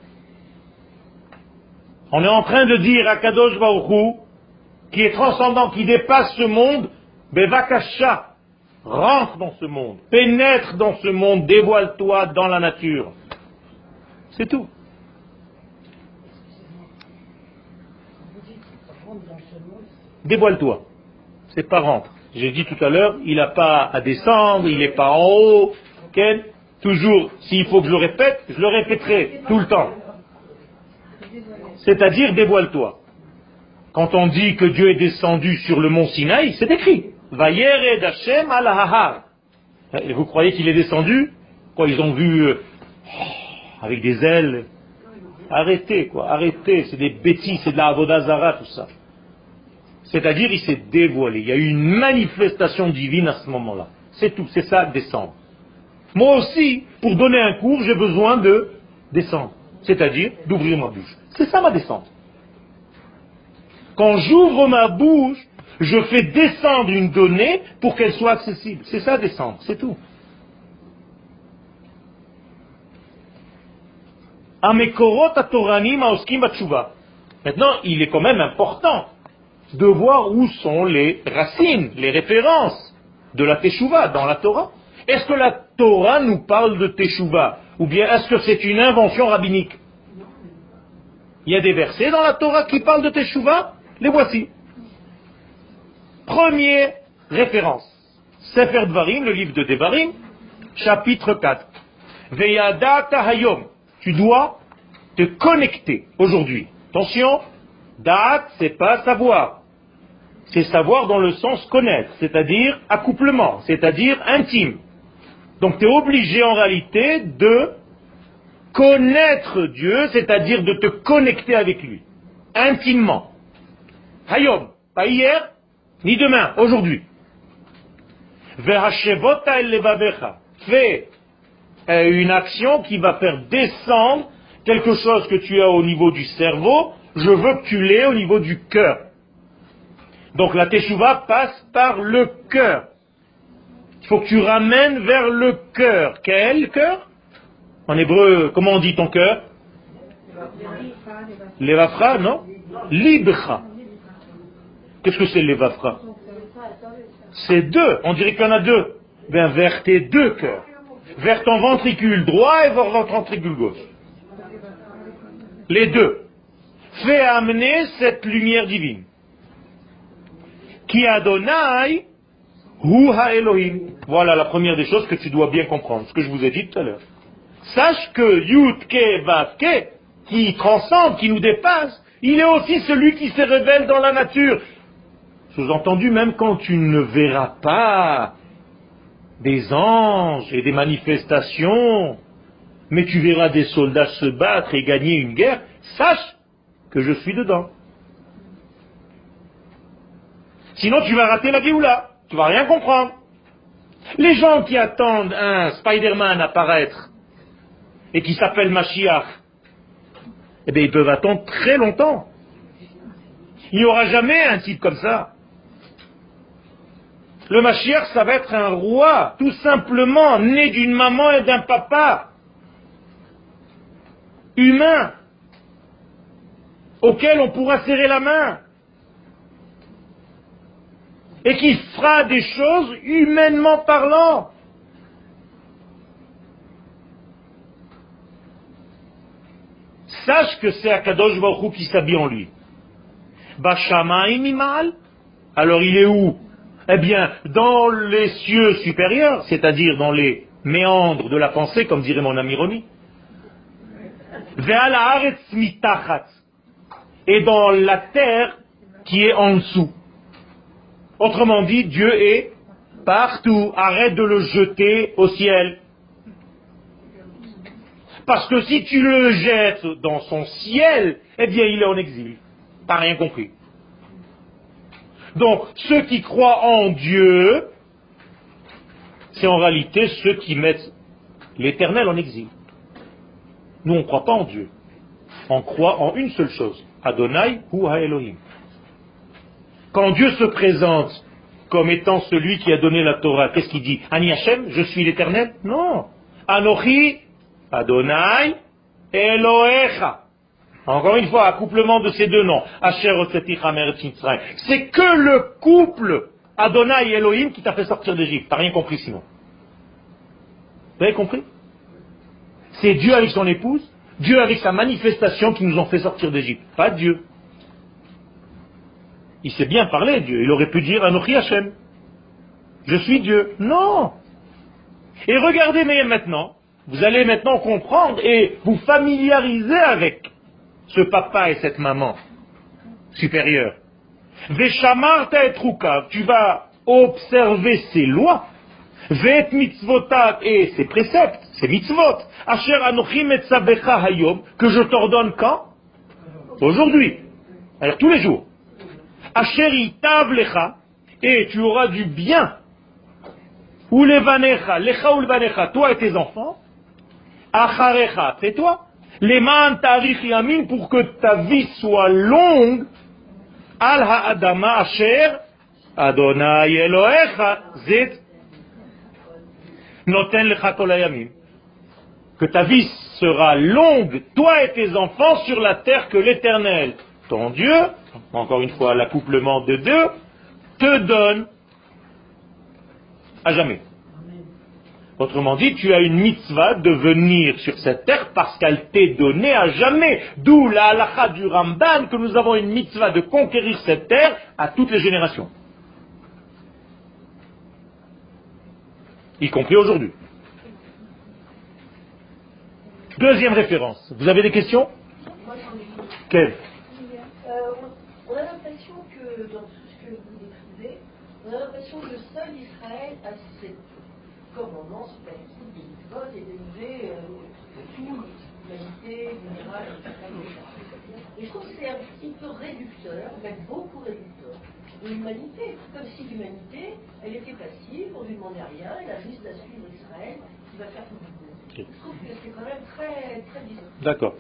On est en train de dire à Kadosh qui est transcendant, qui dépasse ce monde, Bevakasha, rentre dans ce monde, pénètre dans ce monde, dévoile-toi dans la nature. C'est tout. Dévoile-toi. C'est pas rentre. J'ai dit tout à l'heure, il n'a pas à descendre, il n'est pas en haut. Toujours, s'il faut que je le répète, je le répéterai tout le temps. C'est-à-dire, dévoile-toi. Quand on dit que Dieu est descendu sur le mont Sinaï, c'est écrit. Et vous croyez qu'il est descendu? Quoi, ils ont vu euh, avec des ailes? Arrêtez, quoi, arrêtez, c'est des bêtises, c'est de la Avodazara, tout ça. C'est-à-dire, il s'est dévoilé. Il y a eu une manifestation divine à ce moment-là. C'est tout, c'est ça, descendre. Moi aussi, pour donner un cours, j'ai besoin de descendre. C'est-à-dire, d'ouvrir ma bouche. C'est ça ma descente. Quand j'ouvre ma bouche, je fais descendre une donnée pour qu'elle soit accessible. C'est ça descendre, c'est tout. Maintenant, il est quand même important de voir où sont les racines, les références de la Teshuvah dans la Torah. Est-ce que la Torah nous parle de Teshuvah Ou bien est-ce que c'est une invention rabbinique? Il y a des versets dans la Torah qui parlent de Teshuvah Les voici. Première référence. Sefer Dvarim, le livre de Devarim, chapitre 4. Veyada Tahayom. Tu dois te connecter aujourd'hui. Attention, dat, c'est pas savoir. C'est savoir dans le sens connaître, c'est-à-dire accouplement, c'est-à-dire intime. Donc tu es obligé en réalité de connaître Dieu, c'est-à-dire de te connecter avec lui, intimement. Hayom, pas hier, ni demain, aujourd'hui. Fais euh, une action qui va faire descendre quelque chose que tu as au niveau du cerveau, je veux que tu l'aies au niveau du cœur. Donc la teshuva passe par le cœur. Il faut que tu ramènes vers le cœur. Quel cœur? En hébreu, comment on dit ton cœur? Levafra, non? Libra. Qu'est-ce que c'est l'Evafra C'est deux. On dirait qu'il y en a deux. Ben, vers tes deux cœurs. Vers ton ventricule droit et vers ton ventricule gauche. Les deux. Fais amener cette lumière divine. Voilà la première des choses que tu dois bien comprendre, ce que je vous ai dit tout à l'heure. Sache que Yud Ke Ke, qui transcende, qui nous dépasse, il est aussi celui qui se révèle dans la nature. Sous-entendu, même quand tu ne verras pas des anges et des manifestations, mais tu verras des soldats se battre et gagner une guerre, sache que je suis dedans. Sinon tu vas rater la Géoula, tu vas rien comprendre. Les gens qui attendent un Spider-Man apparaître et qui s'appelle Mashiach, eh bien ils peuvent attendre très longtemps. Il n'y aura jamais un type comme ça. Le Mashiach, ça va être un roi, tout simplement, né d'une maman et d'un papa humain, auquel on pourra serrer la main, et qui fera des choses humainement parlant. Sache que c'est Akadosh Baruch qui s'habille en lui. mal. Alors il est où? Eh bien, dans les cieux supérieurs, c'est-à-dire dans les méandres de la pensée, comme dirait mon ami Roni et dans la terre qui est en dessous. Autrement dit, Dieu est partout. Arrête de le jeter au ciel. Parce que si tu le jettes dans son ciel, eh bien il est en exil. T'as rien compris. Donc, ceux qui croient en Dieu, c'est en réalité ceux qui mettent l'éternel en exil. Nous, on ne croit pas en Dieu. On croit en une seule chose. Adonai ou Elohim. Quand Dieu se présente comme étant celui qui a donné la Torah, qu'est-ce qu'il dit? Ani Hashem, je suis l'éternel? Non. Anochi, Adonai, Elohecha. Encore une fois, accouplement de ces deux noms. C'est que le couple Adonai et Elohim qui t'a fait sortir d'Égypte. T'as rien compris sinon. Vous avez compris? C'est Dieu avec son épouse, Dieu avec sa manifestation qui nous ont fait sortir d'Égypte. Pas Dieu. Il sait bien parler, Dieu. Il aurait pu dire Anochi Hashem. Je suis Dieu. Non. Et regardez maintenant. Vous allez maintenant comprendre et vous familiariser avec ce papa et cette maman supérieure. Veshamarta et Tu vas observer ses lois. Vet mitzvotat et ses préceptes, ses mitzvot. Asher anochim et hayom, que je t'ordonne quand? Aujourd'hui. Alors tous les jours. Asher itav lecha, et tu auras du bien. Ou levanecha, lecha ou levanecha, toi et tes enfants. Acharecha, après toi. Leman tarich yamin, pour que ta vie soit longue. Al ha'adama asher, Adonai Elohecha, zet Noten le Que ta vie sera longue, toi et tes enfants, sur la terre que l'Éternel, ton Dieu, encore une fois l'accouplement de deux, te donne à jamais. Autrement dit, tu as une mitzvah de venir sur cette terre parce qu'elle t'est donnée à jamais. D'où la halakha du Ramban que nous avons une mitzvah de conquérir cette terre à toutes les générations. y compris aujourd'hui. Deuxième référence. Vous avez des questions? Quelle? On a l'impression que dans tout ce que vous décrivez, on a l'impression que seul Israël a cette commandement, cette habitude de vote et d'élever euh, tout l'humanité, générale, etc. Et je trouve que c'est un petit peu réducteur, même beaucoup réducteur l'humanité. Comme si l'humanité, elle était passive, on ne lui demandait rien, elle a juste à suivre Israël qui va faire tout le monde. Je trouve que c'est quand même très, très D'accord.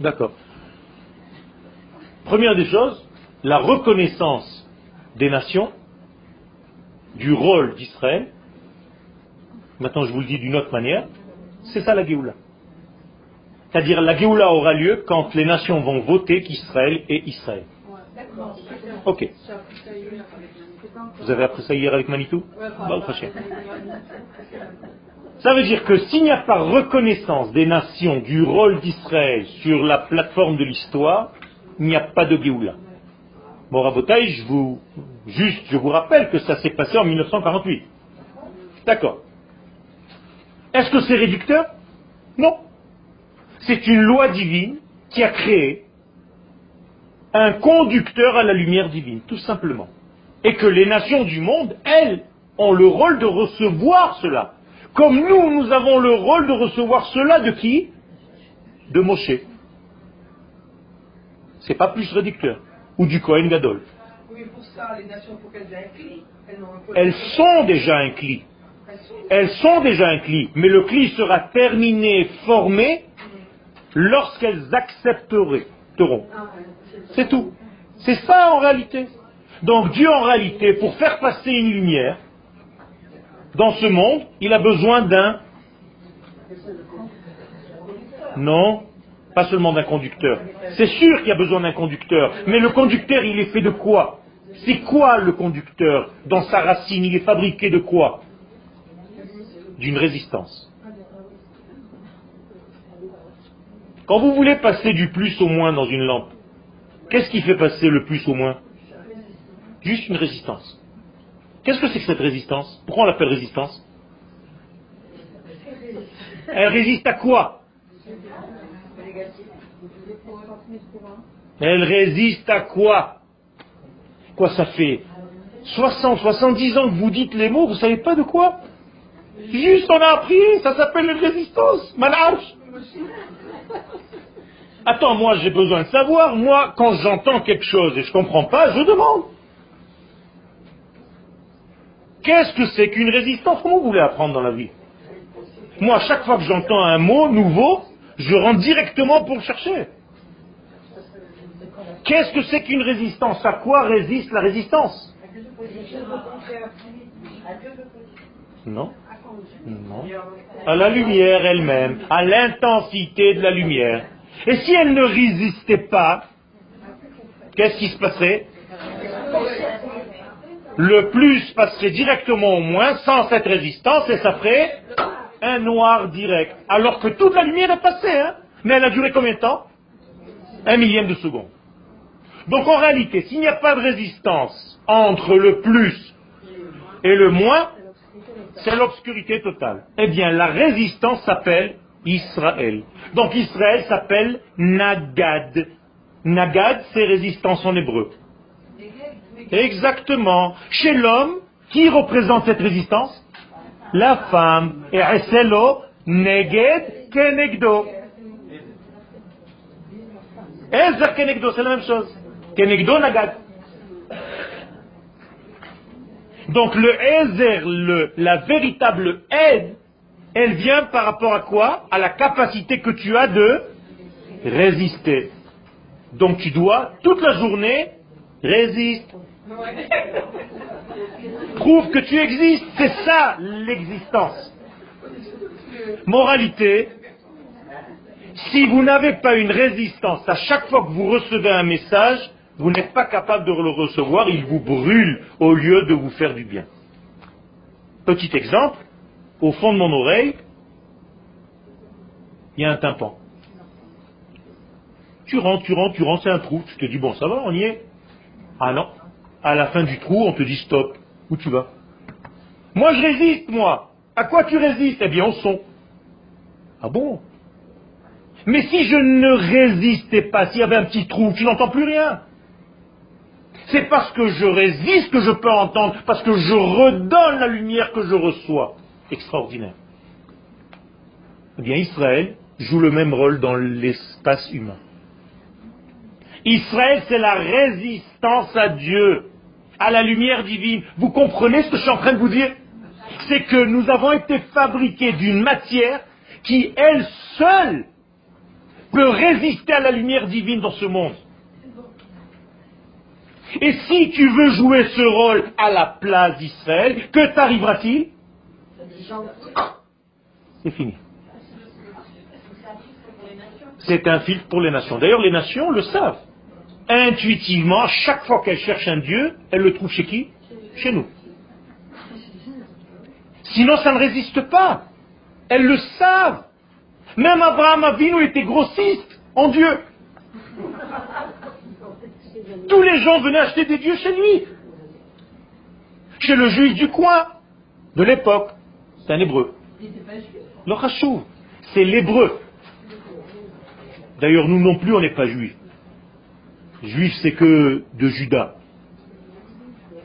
D'accord. Première des choses, la reconnaissance des nations du rôle d'Israël, maintenant je vous le dis d'une autre manière, c'est ça la Géoula. C'est-à-dire la Géoula aura lieu quand les nations vont voter qu'Israël est Israël. Ok. Vous avez appris ça hier avec Manitou? Ça veut dire que s'il n'y a pas reconnaissance des nations du rôle d'Israël sur la plateforme de l'histoire, il n'y a pas de Géoula. Bon, Rabotaï, je vous, juste, je vous rappelle que ça s'est passé en 1948. D'accord. Est-ce que c'est réducteur? Non. C'est une loi divine qui a créé un conducteur à la lumière divine, tout simplement. Et que les nations du monde, elles, ont le rôle de recevoir cela. Comme nous, nous avons le rôle de recevoir cela de qui? De Moshe. C'est pas plus réducteur. Ou du Kohen Gadol. Oui, pour ça, les nations, il faut qu'elles aient un cli. Elles, sont déjà un cli. Elles sont- Elles sont déjà un cli. Mais le cli sera terminé, formé, lorsqu'elles accepteront. C'est tout. C'est ça en réalité. Donc Dieu en réalité, pour faire passer une lumière dans ce monde, il a besoin d'un... Non, pas seulement d'un conducteur. C'est sûr qu'il y a besoin d'un conducteur, mais le conducteur, il est fait de quoi? C'est quoi le conducteur? Dans sa racine Il est fabriqué de quoi? D'une résistance. Quand vous voulez passer du plus au moins dans une lampe, qu'est-ce qui fait passer le plus au moins? Juste une résistance. Qu'est-ce que c'est que cette résistance? Pourquoi on l'appelle résistance? Elle résiste à quoi? Elle résiste à quoi? Quoi ça fait? 60, 70 ans que vous dites les mots, vous savez pas de quoi? Juste on a appris, ça s'appelle une résistance. Malach. Attends, moi j'ai besoin de savoir. Moi, quand j'entends quelque chose et je comprends pas, je demande. Qu'est-ce que c'est qu'une résistance? Comment vous voulez apprendre dans la vie? Moi, chaque fois que j'entends un mot nouveau, je rentre directement pour chercher. Qu'est-ce que c'est qu'une résistance? À quoi résiste la résistance? Non. Non. À la lumière elle-même, à l'intensité de la lumière. Et si elle ne résistait pas, qu'est-ce qui se passerait? Le plus passerait directement au moins sans cette résistance et ça ferait un noir direct. Alors que toute la lumière est passée, hein Mais elle a duré combien de temps? Un millième de seconde. Donc en réalité, s'il n'y a pas de résistance entre le plus et le moins, c'est l'obscurité totale. Eh bien, la résistance s'appelle Israël. Donc Israël s'appelle Nagad. Nagad, c'est résistance en hébreu. Exactement. Chez l'homme, qui représente cette résistance? La femme. Et Eselo, Neged, Kenegdo. Ezer Kenegdo, c'est la même chose. Kenegdo. Donc le Ezer, le, la véritable aide, elle vient par rapport à quoi? À la capacité que tu as de résister. Donc tu dois, toute la journée, résister. Prouve que tu existes. C'est ça l'existence. Moralité, si vous n'avez pas une résistance à chaque fois que vous recevez un message, vous n'êtes pas capable de le recevoir, il vous brûle au lieu de vous faire du bien. Petit exemple, au fond de mon oreille, il y a un tympan. Tu rentres, tu rentres, tu rentres, c'est un trou. Tu te dis, bon, ça va, on y est. Ah non. À la fin du trou, on te dit stop. Où tu vas? Moi, je résiste, moi. À quoi tu résistes? Eh bien, au son. Ah bon? Mais si je ne résistais pas, s'il y avait un petit trou, tu n'entends plus rien. C'est parce que je résiste que je peux entendre, parce que je redonne la lumière que je reçois. Extraordinaire. Eh bien, Israël joue le même rôle dans l'espace humain. Israël, c'est la résistance à Dieu, à la lumière divine. Vous comprenez ce que je suis en train de vous dire? C'est que nous avons été fabriqués d'une matière qui, elle seule, peut résister à la lumière divine dans ce monde. Et si tu veux jouer ce rôle à la place d'Israël, que t'arrivera-t-il? C'est fini. C'est un filtre pour les nations. D'ailleurs, les nations le savent. Intuitivement, chaque fois qu'elles cherchent un Dieu, elles le trouvent chez qui? Chez nous. Sinon, ça ne résiste pas. Elles le savent. Même Abraham Avinu était grossiste en Dieu. Tous les gens venaient acheter des dieux chez lui. Chez le juif du coin, de l'époque. C'est un hébreu. Le c'est l'hébreu. D'ailleurs, nous non plus, on n'est pas juifs. Juif, c'est que de Judas.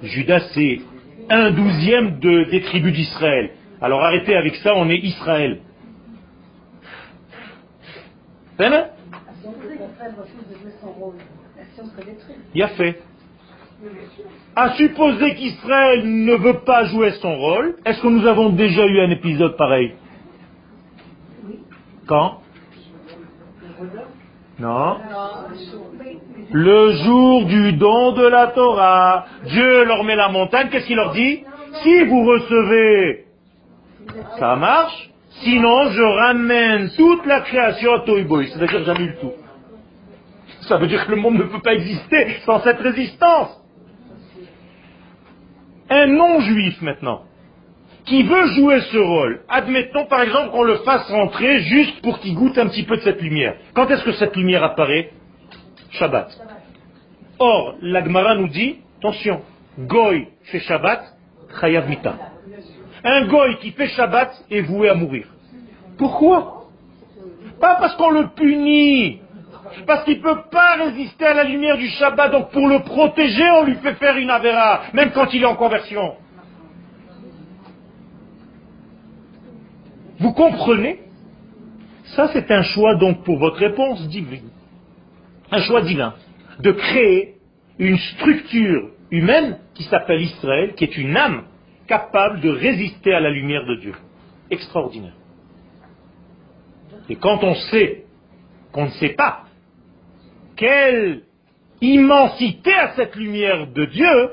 Judas, c'est un douzième de- des tribus d'Israël. Alors arrêtez avec ça, on est Israël. Hein? Il a fait. À supposer qu'Israël ne veut pas jouer son rôle, est-ce que nous avons déjà eu un épisode pareil? Quand? Non Le jour du don de la Torah, Dieu leur met la montagne, qu'est-ce qu'il leur dit Si vous recevez, ça marche, sinon je ramène toute la création à Toiboy, c'est-à-dire j'annule tout. Ça veut dire que le monde ne peut pas exister sans cette résistance. Un non-juif maintenant, qui veut jouer ce rôle, admettons par exemple qu'on le fasse rentrer juste pour qu'il goûte un petit peu de cette lumière. Quand est-ce que cette lumière apparaît? Shabbat. Or, l'Agmara nous dit, attention, Goy fait Shabbat, Chayav Mita. Un Goy qui fait Shabbat est voué à mourir. Pourquoi? Pas parce qu'on le punit, parce qu'il ne peut pas résister à la lumière du Shabbat, donc pour le protéger, on lui fait faire une Avera, même quand il est en conversion. Vous comprenez? Ça, c'est un choix donc pour votre réponse divine. Un choix divin. De créer une structure humaine qui s'appelle Israël, qui est une âme capable de résister à la lumière de Dieu. Extraordinaire. Et quand on sait qu'on ne sait pas quelle immensité à cette lumière de Dieu,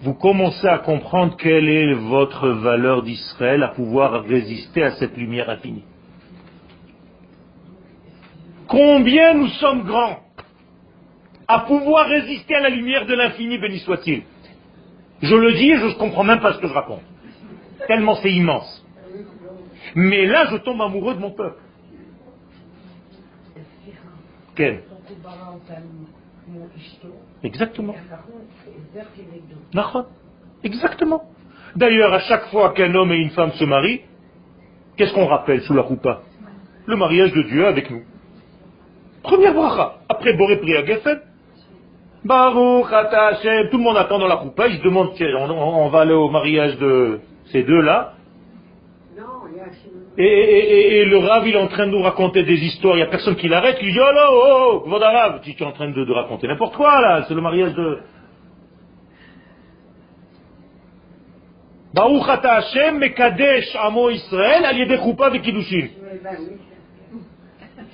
vous commencez à comprendre quelle est votre valeur d'Israël à pouvoir résister à cette lumière infinie. Combien nous sommes grands à pouvoir résister à la lumière de l'infini, béni soit-il. Je le dis et je ne comprends même pas ce que je raconte. Tellement c'est immense. Mais là, je tombe amoureux de mon peuple. Quel Exactement. Exactement. D'ailleurs, à chaque fois qu'un homme et une femme se marient, qu'est-ce qu'on rappelle sous la roupa? Le mariage de Dieu avec nous. Première bracha. Après Boré Priya Geffen, Baruch Hashem, tout le monde attend dans la il se demande, on, on va aller au mariage de ces deux-là. Et, le Rav, il est en train de nous raconter des histoires, il n'y a personne qui l'arrête, il dit, oh là, oh, oh, Rav, tu es en train de, raconter n'importe quoi, là, c'est le mariage de... Baruch Hashem mekadesh amo Israël al yedei choupa vekidushin.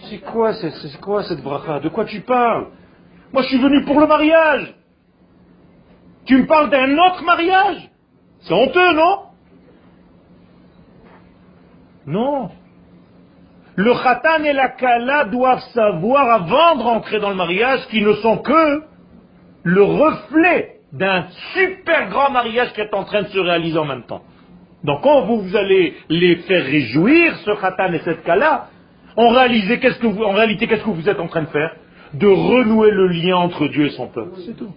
C'est quoi, c'est quoi cette bracha? De quoi tu parles? Moi, je suis venu pour le mariage. Tu me parles d'un autre mariage? C'est honteux, non? Non. Le khatan et la kala doivent savoir avant de rentrer dans le mariage qu'ils ne sont que le reflet d'un super grand mariage qui est en train de se réaliser en même temps. Donc quand vous, allez les faire réjouir, ce khatan et cette kala, en réalité, qu'est-ce que vous, êtes en train de faire? De renouer le lien entre Dieu et son peuple. C'est tout.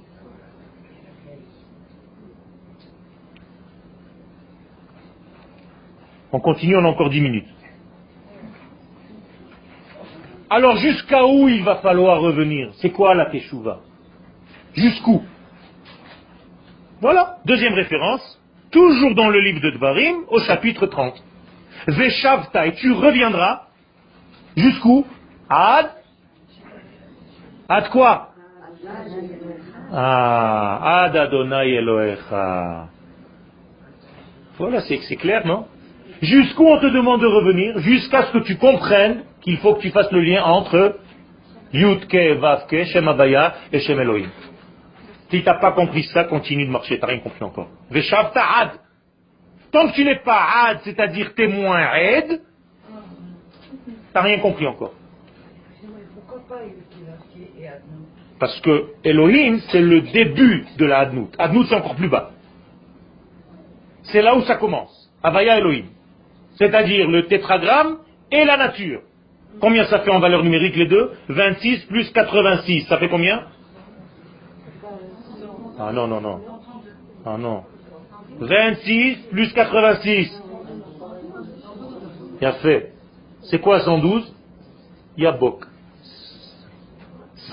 On continue, on a encore dix minutes. Alors jusqu'à où il va falloir revenir? C'est quoi la teshuva? Jusqu'où? Voilà, deuxième référence, toujours dans le livre de Dvarim, au chapitre 30. Veshavta, et tu reviendras jusqu'où Ad Ad quoi Ah, Ad Adonai Elohecha. Voilà, c'est clair, non Jusqu'où on te demande de revenir Jusqu'à ce que tu comprennes qu'il faut que tu fasses le lien entre Yudke, Vavke, Shem Abaya et Shem Elohim. Si tu n'as pas compris ça, continue de marcher, tu n'as rien compris encore. Veshavta Ad. Tant que tu n'es pas Ad, c'est-à-dire témoin Ed, tu n'as rien compris encore. Parce que Elohim, c'est le début de la Adnout. Adnout, c'est encore plus bas. C'est là où ça commence. Avaya Elohim c'est-à-dire le tétragramme et la nature. Combien ça fait en valeur numérique les deux? 26 plus 86, ça fait combien? Ah non, non, non. Ah non. 26 plus 86. Il a fait. C'est quoi 112 Yabok.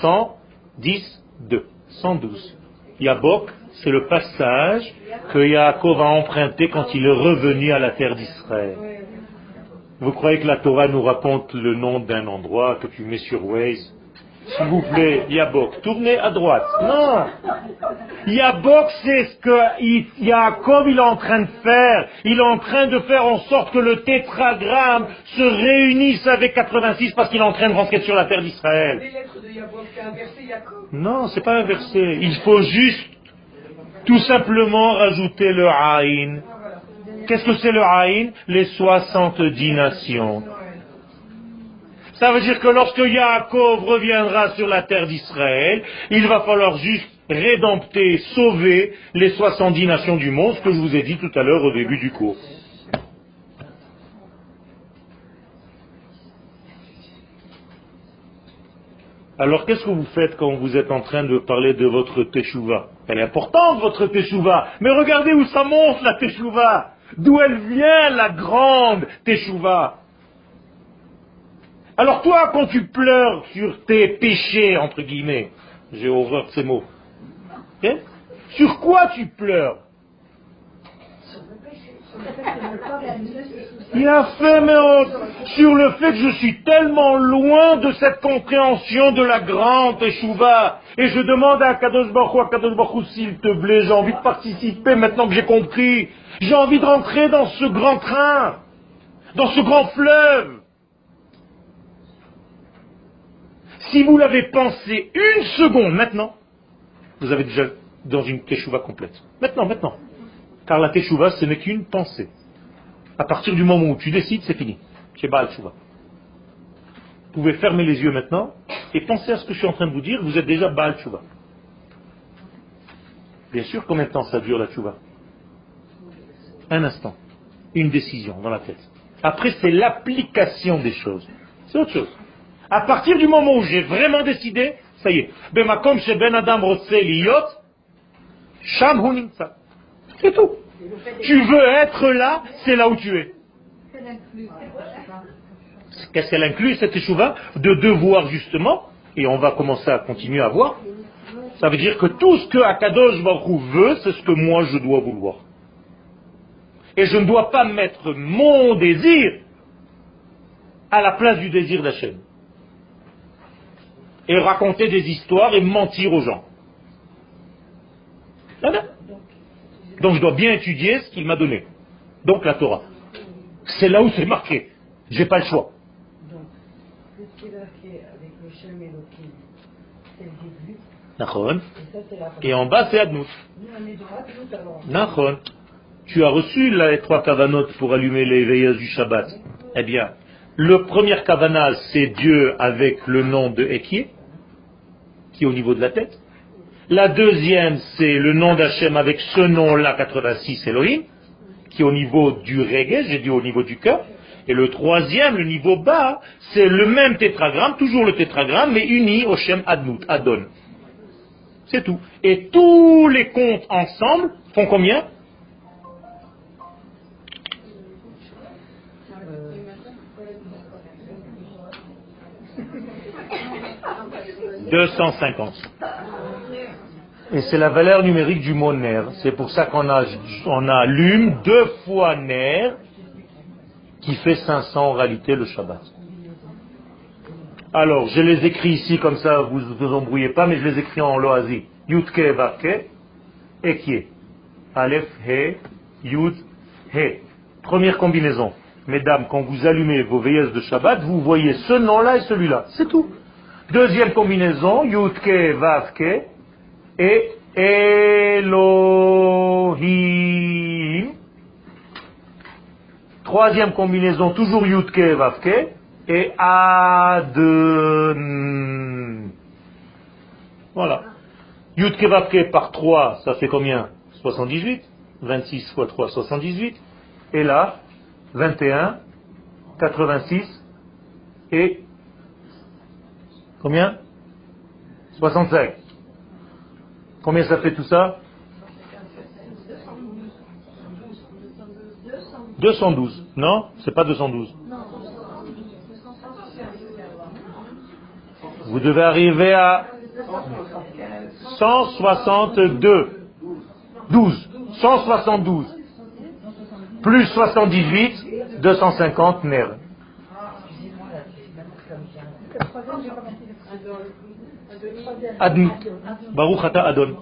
110, 2. 112. Yabok, c'est le passage que Yaakov a emprunté quand il est revenu à la terre d'Israël. Vous croyez que la Torah nous raconte le nom d'un endroit que tu mets sur Waze? S'il vous plaît, Yabok, tournez à droite. Non Yabok, c'est ce que Yaakov il est en train de faire. Il est en train de faire en sorte que le tétragramme se réunisse avec 86 parce qu'il est en train de rentrer sur la terre d'Israël. Les lettres de Yabok, c'est inversé Yaakov. Non, c'est pas inversé. Il faut juste tout simplement rajouter le Aïn. Qu'est-ce que c'est le Aïn? Les 70 nations. Ça veut dire que lorsque Yaakov reviendra sur la terre d'Israël, il va falloir juste rédempter, sauver les 70 nations du monde, ce que je vous ai dit tout à l'heure au début du cours. Alors qu'est-ce que vous faites quand vous êtes en train de parler de votre teshuva? Elle est importante votre teshuva, mais regardez où ça monte la teshuva. D'où elle vient la grande teshuva? Alors toi, quand tu pleures sur tes péchés, entre guillemets, j'ai horreur de ces mots, hein sur quoi tu pleures? Il a fait, mais sur le fait que je suis tellement loin de cette compréhension de la grande Teshuvah. Et je demande à Kadosh Baruch à Kadosh Baruch s'il te plaît, j'ai envie de participer maintenant que j'ai compris. J'ai envie de rentrer dans ce grand train, dans ce grand fleuve. Si vous l'avez pensé une seconde maintenant, vous avez déjà dans une Teshuvah complète. Maintenant, maintenant. Car la Teshuvah, ce n'est qu'une pensée. À partir du moment où tu décides, c'est fini. C'est Baal. Vous pouvez fermer les yeux maintenant et penser à ce que je suis en train de vous dire, vous êtes déjà Baal Teshuvah. Bien sûr, combien de temps ça dure la Teshuvah Un instant. Une décision dans la tête. Après, c'est l'application des choses. C'est autre chose. À partir du moment où j'ai vraiment décidé, ça y est. Bemakom chez Ben Adam Liot, Sham. C'est tout. Tu veux être là, c'est là où tu es. Qu'est-ce qu'elle inclut, cette échouva? De devoir, justement, et on va commencer à continuer à voir, ça veut dire que tout ce que Akadosh Baruch veut, c'est ce que moi je dois vouloir. Et je ne dois pas mettre mon désir à la place du désir d'Hachem. Et raconter des histoires et mentir aux gens. Donc je dois bien étudier ce qu'il m'a donné. Donc la Torah. C'est là où c'est marqué. J'ai pas le choix. Donc, ce qui est marqué avec le Shem Elohim, c'est le début. Nachon. Et en bas, c'est Adnout. Nachon. Tu as reçu les trois kavanotes pour allumer les veilleuses du Shabbat. Eh bien, le premier kavana, c'est Dieu avec le nom de Ekié, qui est au niveau de la tête. La deuxième, c'est le nom d'Hachem avec ce nom-là, 86 Elohim, qui est au niveau du reggae, j'ai dit au niveau du cœur. Et le troisième, le niveau bas, c'est le même tétragramme, toujours le tétragramme, mais uni au Shem Adnout, Adon. C'est tout. Et tous les comptes ensemble font combien « 250. Et c'est la valeur numérique du mot ner. C'est pour ça qu'on a, on allume deux fois ner, qui fait 500 en réalité le Shabbat. Alors, je les écris ici comme ça, vous ne vous embrouillez pas, mais je les écris en loasi. Yudke Vavke, Ekie. Aleph, He, Yud, He. Première combinaison. Mesdames, quand vous allumez vos veilleuses de Shabbat, vous voyez ce nom-là et celui-là. C'est tout. Deuxième combinaison, Yudke Vavke, et Elohim. Troisième combinaison, toujours Yudke Vavke, et Adon. Voilà. Yudke Vavke par 3, ça fait combien? 78. 26 fois 3, 78. Et là, 21, 86, et combien? 65. Combien ça fait tout ça? 212. Non, c'est pas 212. Vous devez arriver à 162. 12. 172. Plus 78, 250 ner. Admi. Baruch ata Adon.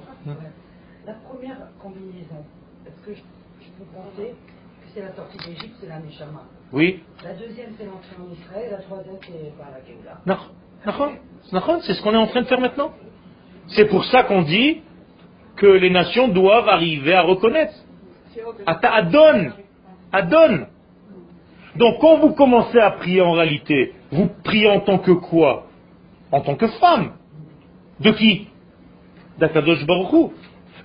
La première combinaison, est-ce que je, je peux penser que c'est la sortie d'Égypte, c'est la Neshama? Oui. La deuxième, c'est l'entrée en Israël, la troisième, c'est par la Géoula. C'est ce qu'on est en train de faire maintenant. C'est pour ça qu'on dit que les nations doivent arriver à reconnaître. Ata Adon. Adon. Donc quand vous commencez à prier en réalité, vous priez en tant que quoi? En tant que femme. De qui? D'Akadosh Baruch Hu.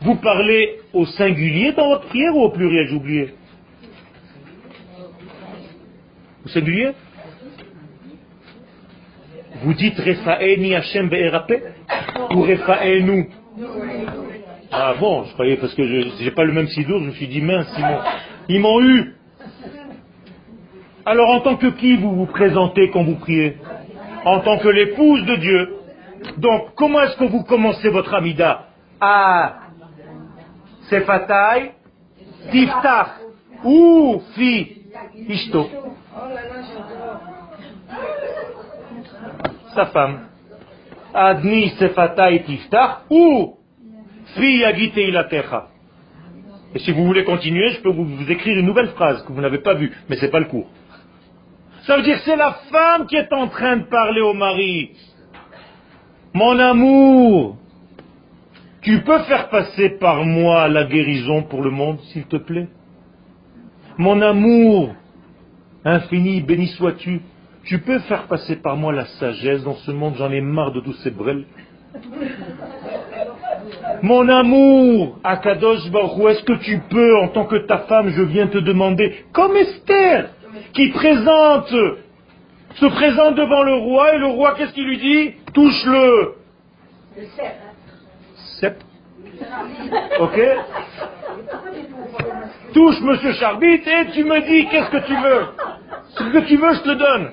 Vous parlez au singulier dans votre prière ou au pluriel, j'ai oublié? Au singulier? Vous dites Refaeni Hashem Be'erape Ou Refaenu Ah bon, je croyais parce que je n'ai pas le même sidour, je me suis dit mince, ils m'ont eu. Alors en tant que qui vous vous présentez quand vous priez? En tant que l'épouse de Dieu. Donc comment est-ce que vous commencez votre amida? Ah, c'est Fataï, Tiftach, ou Fi, Ishto, sa femme. Adni Sefatai Tiftach, ou Fi Yagite Ilatecha. Et si vous voulez continuer, je peux vous, écrire une nouvelle phrase que vous n'avez pas vue, mais c'est pas le cours. Ça veut dire que c'est la femme qui est en train de parler au mari. Mon amour, tu peux faire passer par moi la guérison pour le monde, s'il te plaît? Mon amour, infini, béni sois-tu, tu peux faire passer par moi la sagesse dans ce monde, j'en ai marre de tous ces brels. Mon amour, Akadosh Baruch est-ce que tu peux, en tant que ta femme, je viens te demander, comme Esther, qui présente, se présente devant le roi, et le roi, qu'est-ce qu'il lui dit? Touche-le. Sep. Ok Touche Monsieur Charbit et tu me dis qu'est-ce que tu veux. Ce que tu veux, je te le donne.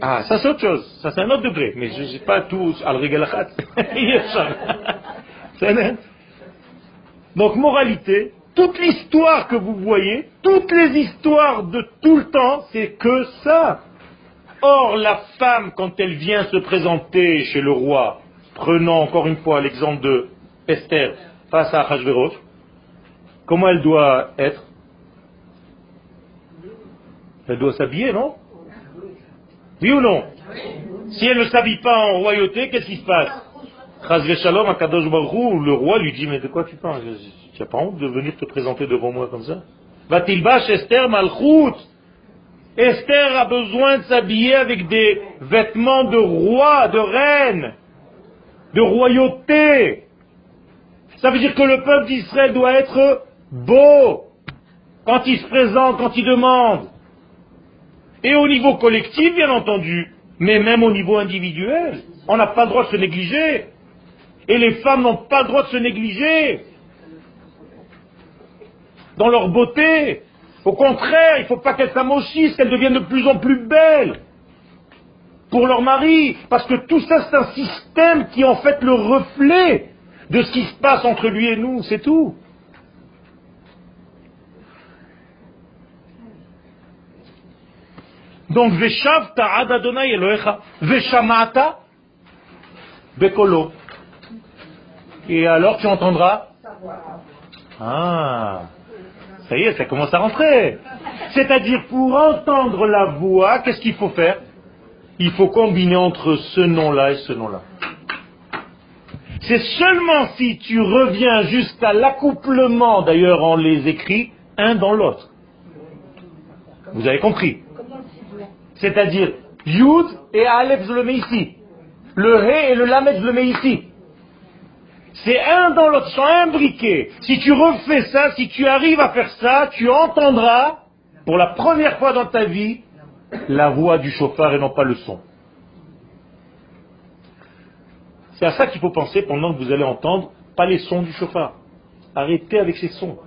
Ah, ça c'est autre chose. Ça c'est un autre degré. Mais je sais pas tout al regalachat. C'est net. Donc moralité, toute l'histoire que vous voyez, toutes les histoires de tout le temps, c'est que ça. Or, la femme, quand elle vient se présenter chez le roi, prenons encore une fois l'exemple de Esther face à Achashverosh, comment elle doit être? Elle doit s'habiller, non? Oui ou non? Si elle ne s'habille pas en royauté, qu'est-ce qui se passe? Shalom, Akadosh Baruch le roi lui dit, mais de quoi tu parles? Tu n'as pas honte de venir te présenter devant moi comme ça? Va-t-il Esther Malchut? Esther a besoin de s'habiller avec des vêtements de roi, de reine, de royauté. Ça veut dire que le peuple d'Israël doit être beau quand il se présente, quand il demande. Et au niveau collectif, bien entendu, mais même au niveau individuel. On n'a pas le droit de se négliger. Et les femmes n'ont pas le droit de se négliger dans leur beauté. Au contraire, il ne faut pas qu'elles s'amochissent, qu'elles deviennent de plus en plus belles pour leur mari. Parce que tout ça, c'est un système qui est en fait le reflet de ce qui se passe entre lui et nous, c'est tout. Donc, Veshavta ad Adonai Elohecha, Veshamata Bekolo. Et alors tu entendras? Ah, ça y est, ça commence à rentrer. C'est-à-dire, pour entendre la voix, qu'est-ce qu'il faut faire? Il faut combiner entre ce nom-là et ce nom-là. C'est seulement si tu reviens jusqu'à l'accouplement, d'ailleurs on les écrit, un dans l'autre. Vous avez compris? C'est-à-dire, Yud et Aleph, je le mets ici. Le He et le Lamed, je le mets ici. C'est un dans l'autre, sont imbriqués. Si tu refais ça, si tu arrives à faire ça, tu entendras, pour la première fois dans ta vie, la voix du chauffard et non pas le son. C'est à ça qu'il faut penser pendant que vous allez entendre, pas les sons du chauffard. Arrêtez avec ces sons.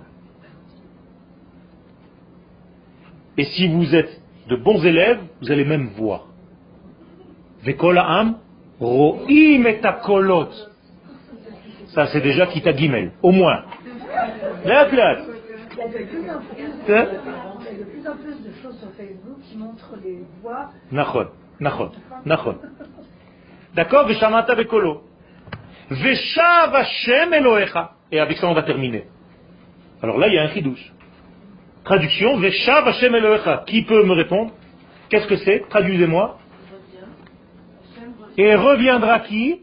Et si vous êtes de bons élèves, vous allez même voir. Vekola am, Ro'im et. Ça, c'est déjà Kita Gimel, au moins. La classe. Il y a de plus en plus, il y a de plus en plus de choses sur Facebook qui montrent les voix. Nachon, nachon, nachon. D'accord Veshamata bekolo. Veshav Hashem Elohecha. Et avec ça, on va terminer. Alors là, il y a un chidouche. Traduction, Veshav Hashem Elohecha. Qui peut me répondre? Qu'est-ce que c'est? Traduisez-moi. Et reviendra qui?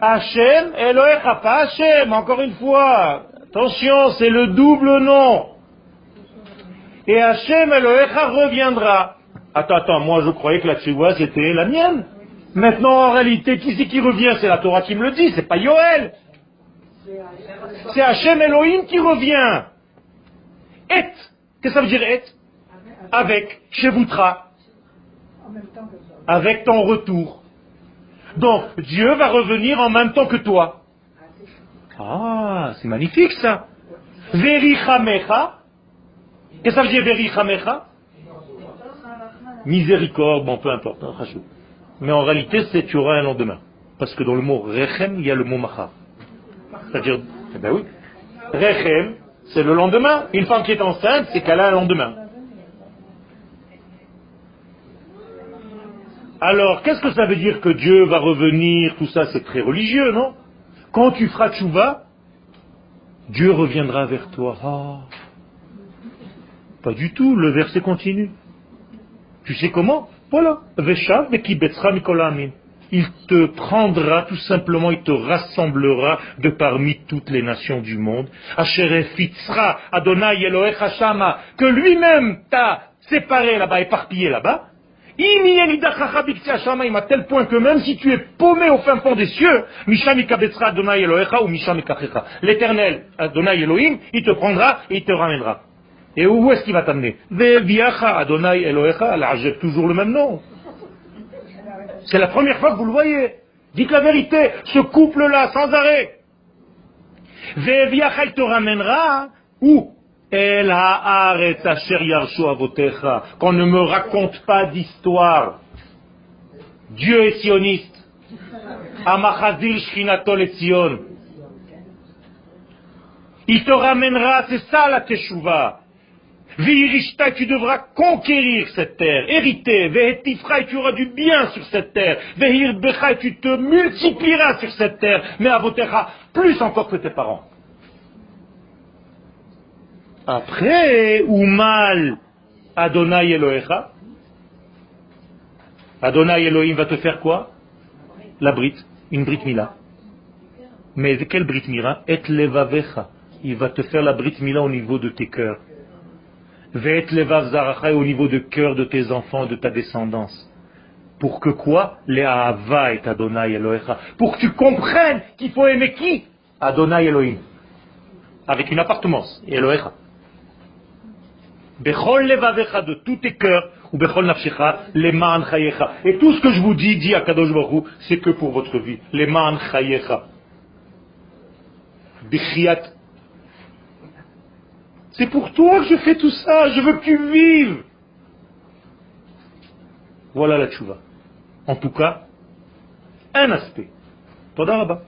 Hachem Elohecha, pas Hachem, encore une fois. Attention, c'est le double nom. Et Hachem Elohecha reviendra. Attends, attends, moi je croyais que la tchiwa c'était la mienne. Maintenant, en réalité, qui c'est qui revient? C'est la Torah qui me le dit, c'est pas Yoel. C'est Hachem Elohim qui revient. Et, qu'est-ce que ça veut dire et? Avec, chez Voutra. Avec ton retour. Donc, Dieu va revenir en même temps que toi. Ah, c'est magnifique ça. Verichamecha. Qu'est-ce que ça veut dire Verichamecha? Miséricorde, bon, peu importe. Hein, Mais en réalité, c'est tu auras un lendemain. Parce que dans le mot Rechem, il y a le mot Machar. C'est-à-dire, eh ben oui, Rechem, c'est le lendemain. Une femme qui est enceinte, c'est qu'elle a un lendemain. Alors, qu'est-ce que ça veut dire que Dieu va revenir? Tout ça, c'est très religieux, non? Quand tu feras tchouva, Dieu reviendra vers toi. Ah. Pas du tout, le verset continue. Tu sais comment? Voilà. Il te prendra tout simplement, il te rassemblera de parmi toutes les nations du monde. Adonai Shama, que lui-même t'a séparé là-bas, éparpillé là-bas. À tel point que même si tu es paumé au fin fond des cieux, l'éternel Adonai Elohim, il te prendra et il te ramènera. Et où est-ce qu'il va t'amener? Adonai Elohecha, toujours le même nom. C'est la première fois que vous le voyez. Dites la vérité, ce couple-là, sans arrêt. il te ramènera où? Qu'on ne me raconte pas d'histoire. Dieu est sioniste. Amachazil Shchinato et Sion. Il te ramènera, c'est ça la teshuva. Virishta, tu devras conquérir cette terre, hériter. Vehetifra, tu auras du bien sur cette terre. Vehirbecha, tu te multiplieras sur cette terre. Mais à Votecha, plus encore que tes parents. Après, ou mal Adonai Elohecha, Adonai Elohim va te faire quoi? La brite, une brite mila. Mais quelle brite mila? Et levavecha. Il va te faire la brite mila au niveau de tes cœurs. Ve'et levav zaracha au niveau de cœur de tes enfants, de ta descendance. Pour que quoi? Les et Adonai Elohecha. Pour que tu comprennes qu'il faut aimer qui? Adonai Elohim. Avec une appartenance. Elohecha. Bechol levavecha de tous tes cœurs, ou bechol nafshecha, leman chayecha. Et tout ce que je vous dis, dit à Kadosh Baruch c'est que pour votre vie. Leman chayecha. Bichiat. C'est pour toi que je fais tout ça, je veux que tu vives. Voilà la tchouva. En tout cas, un aspect. Toda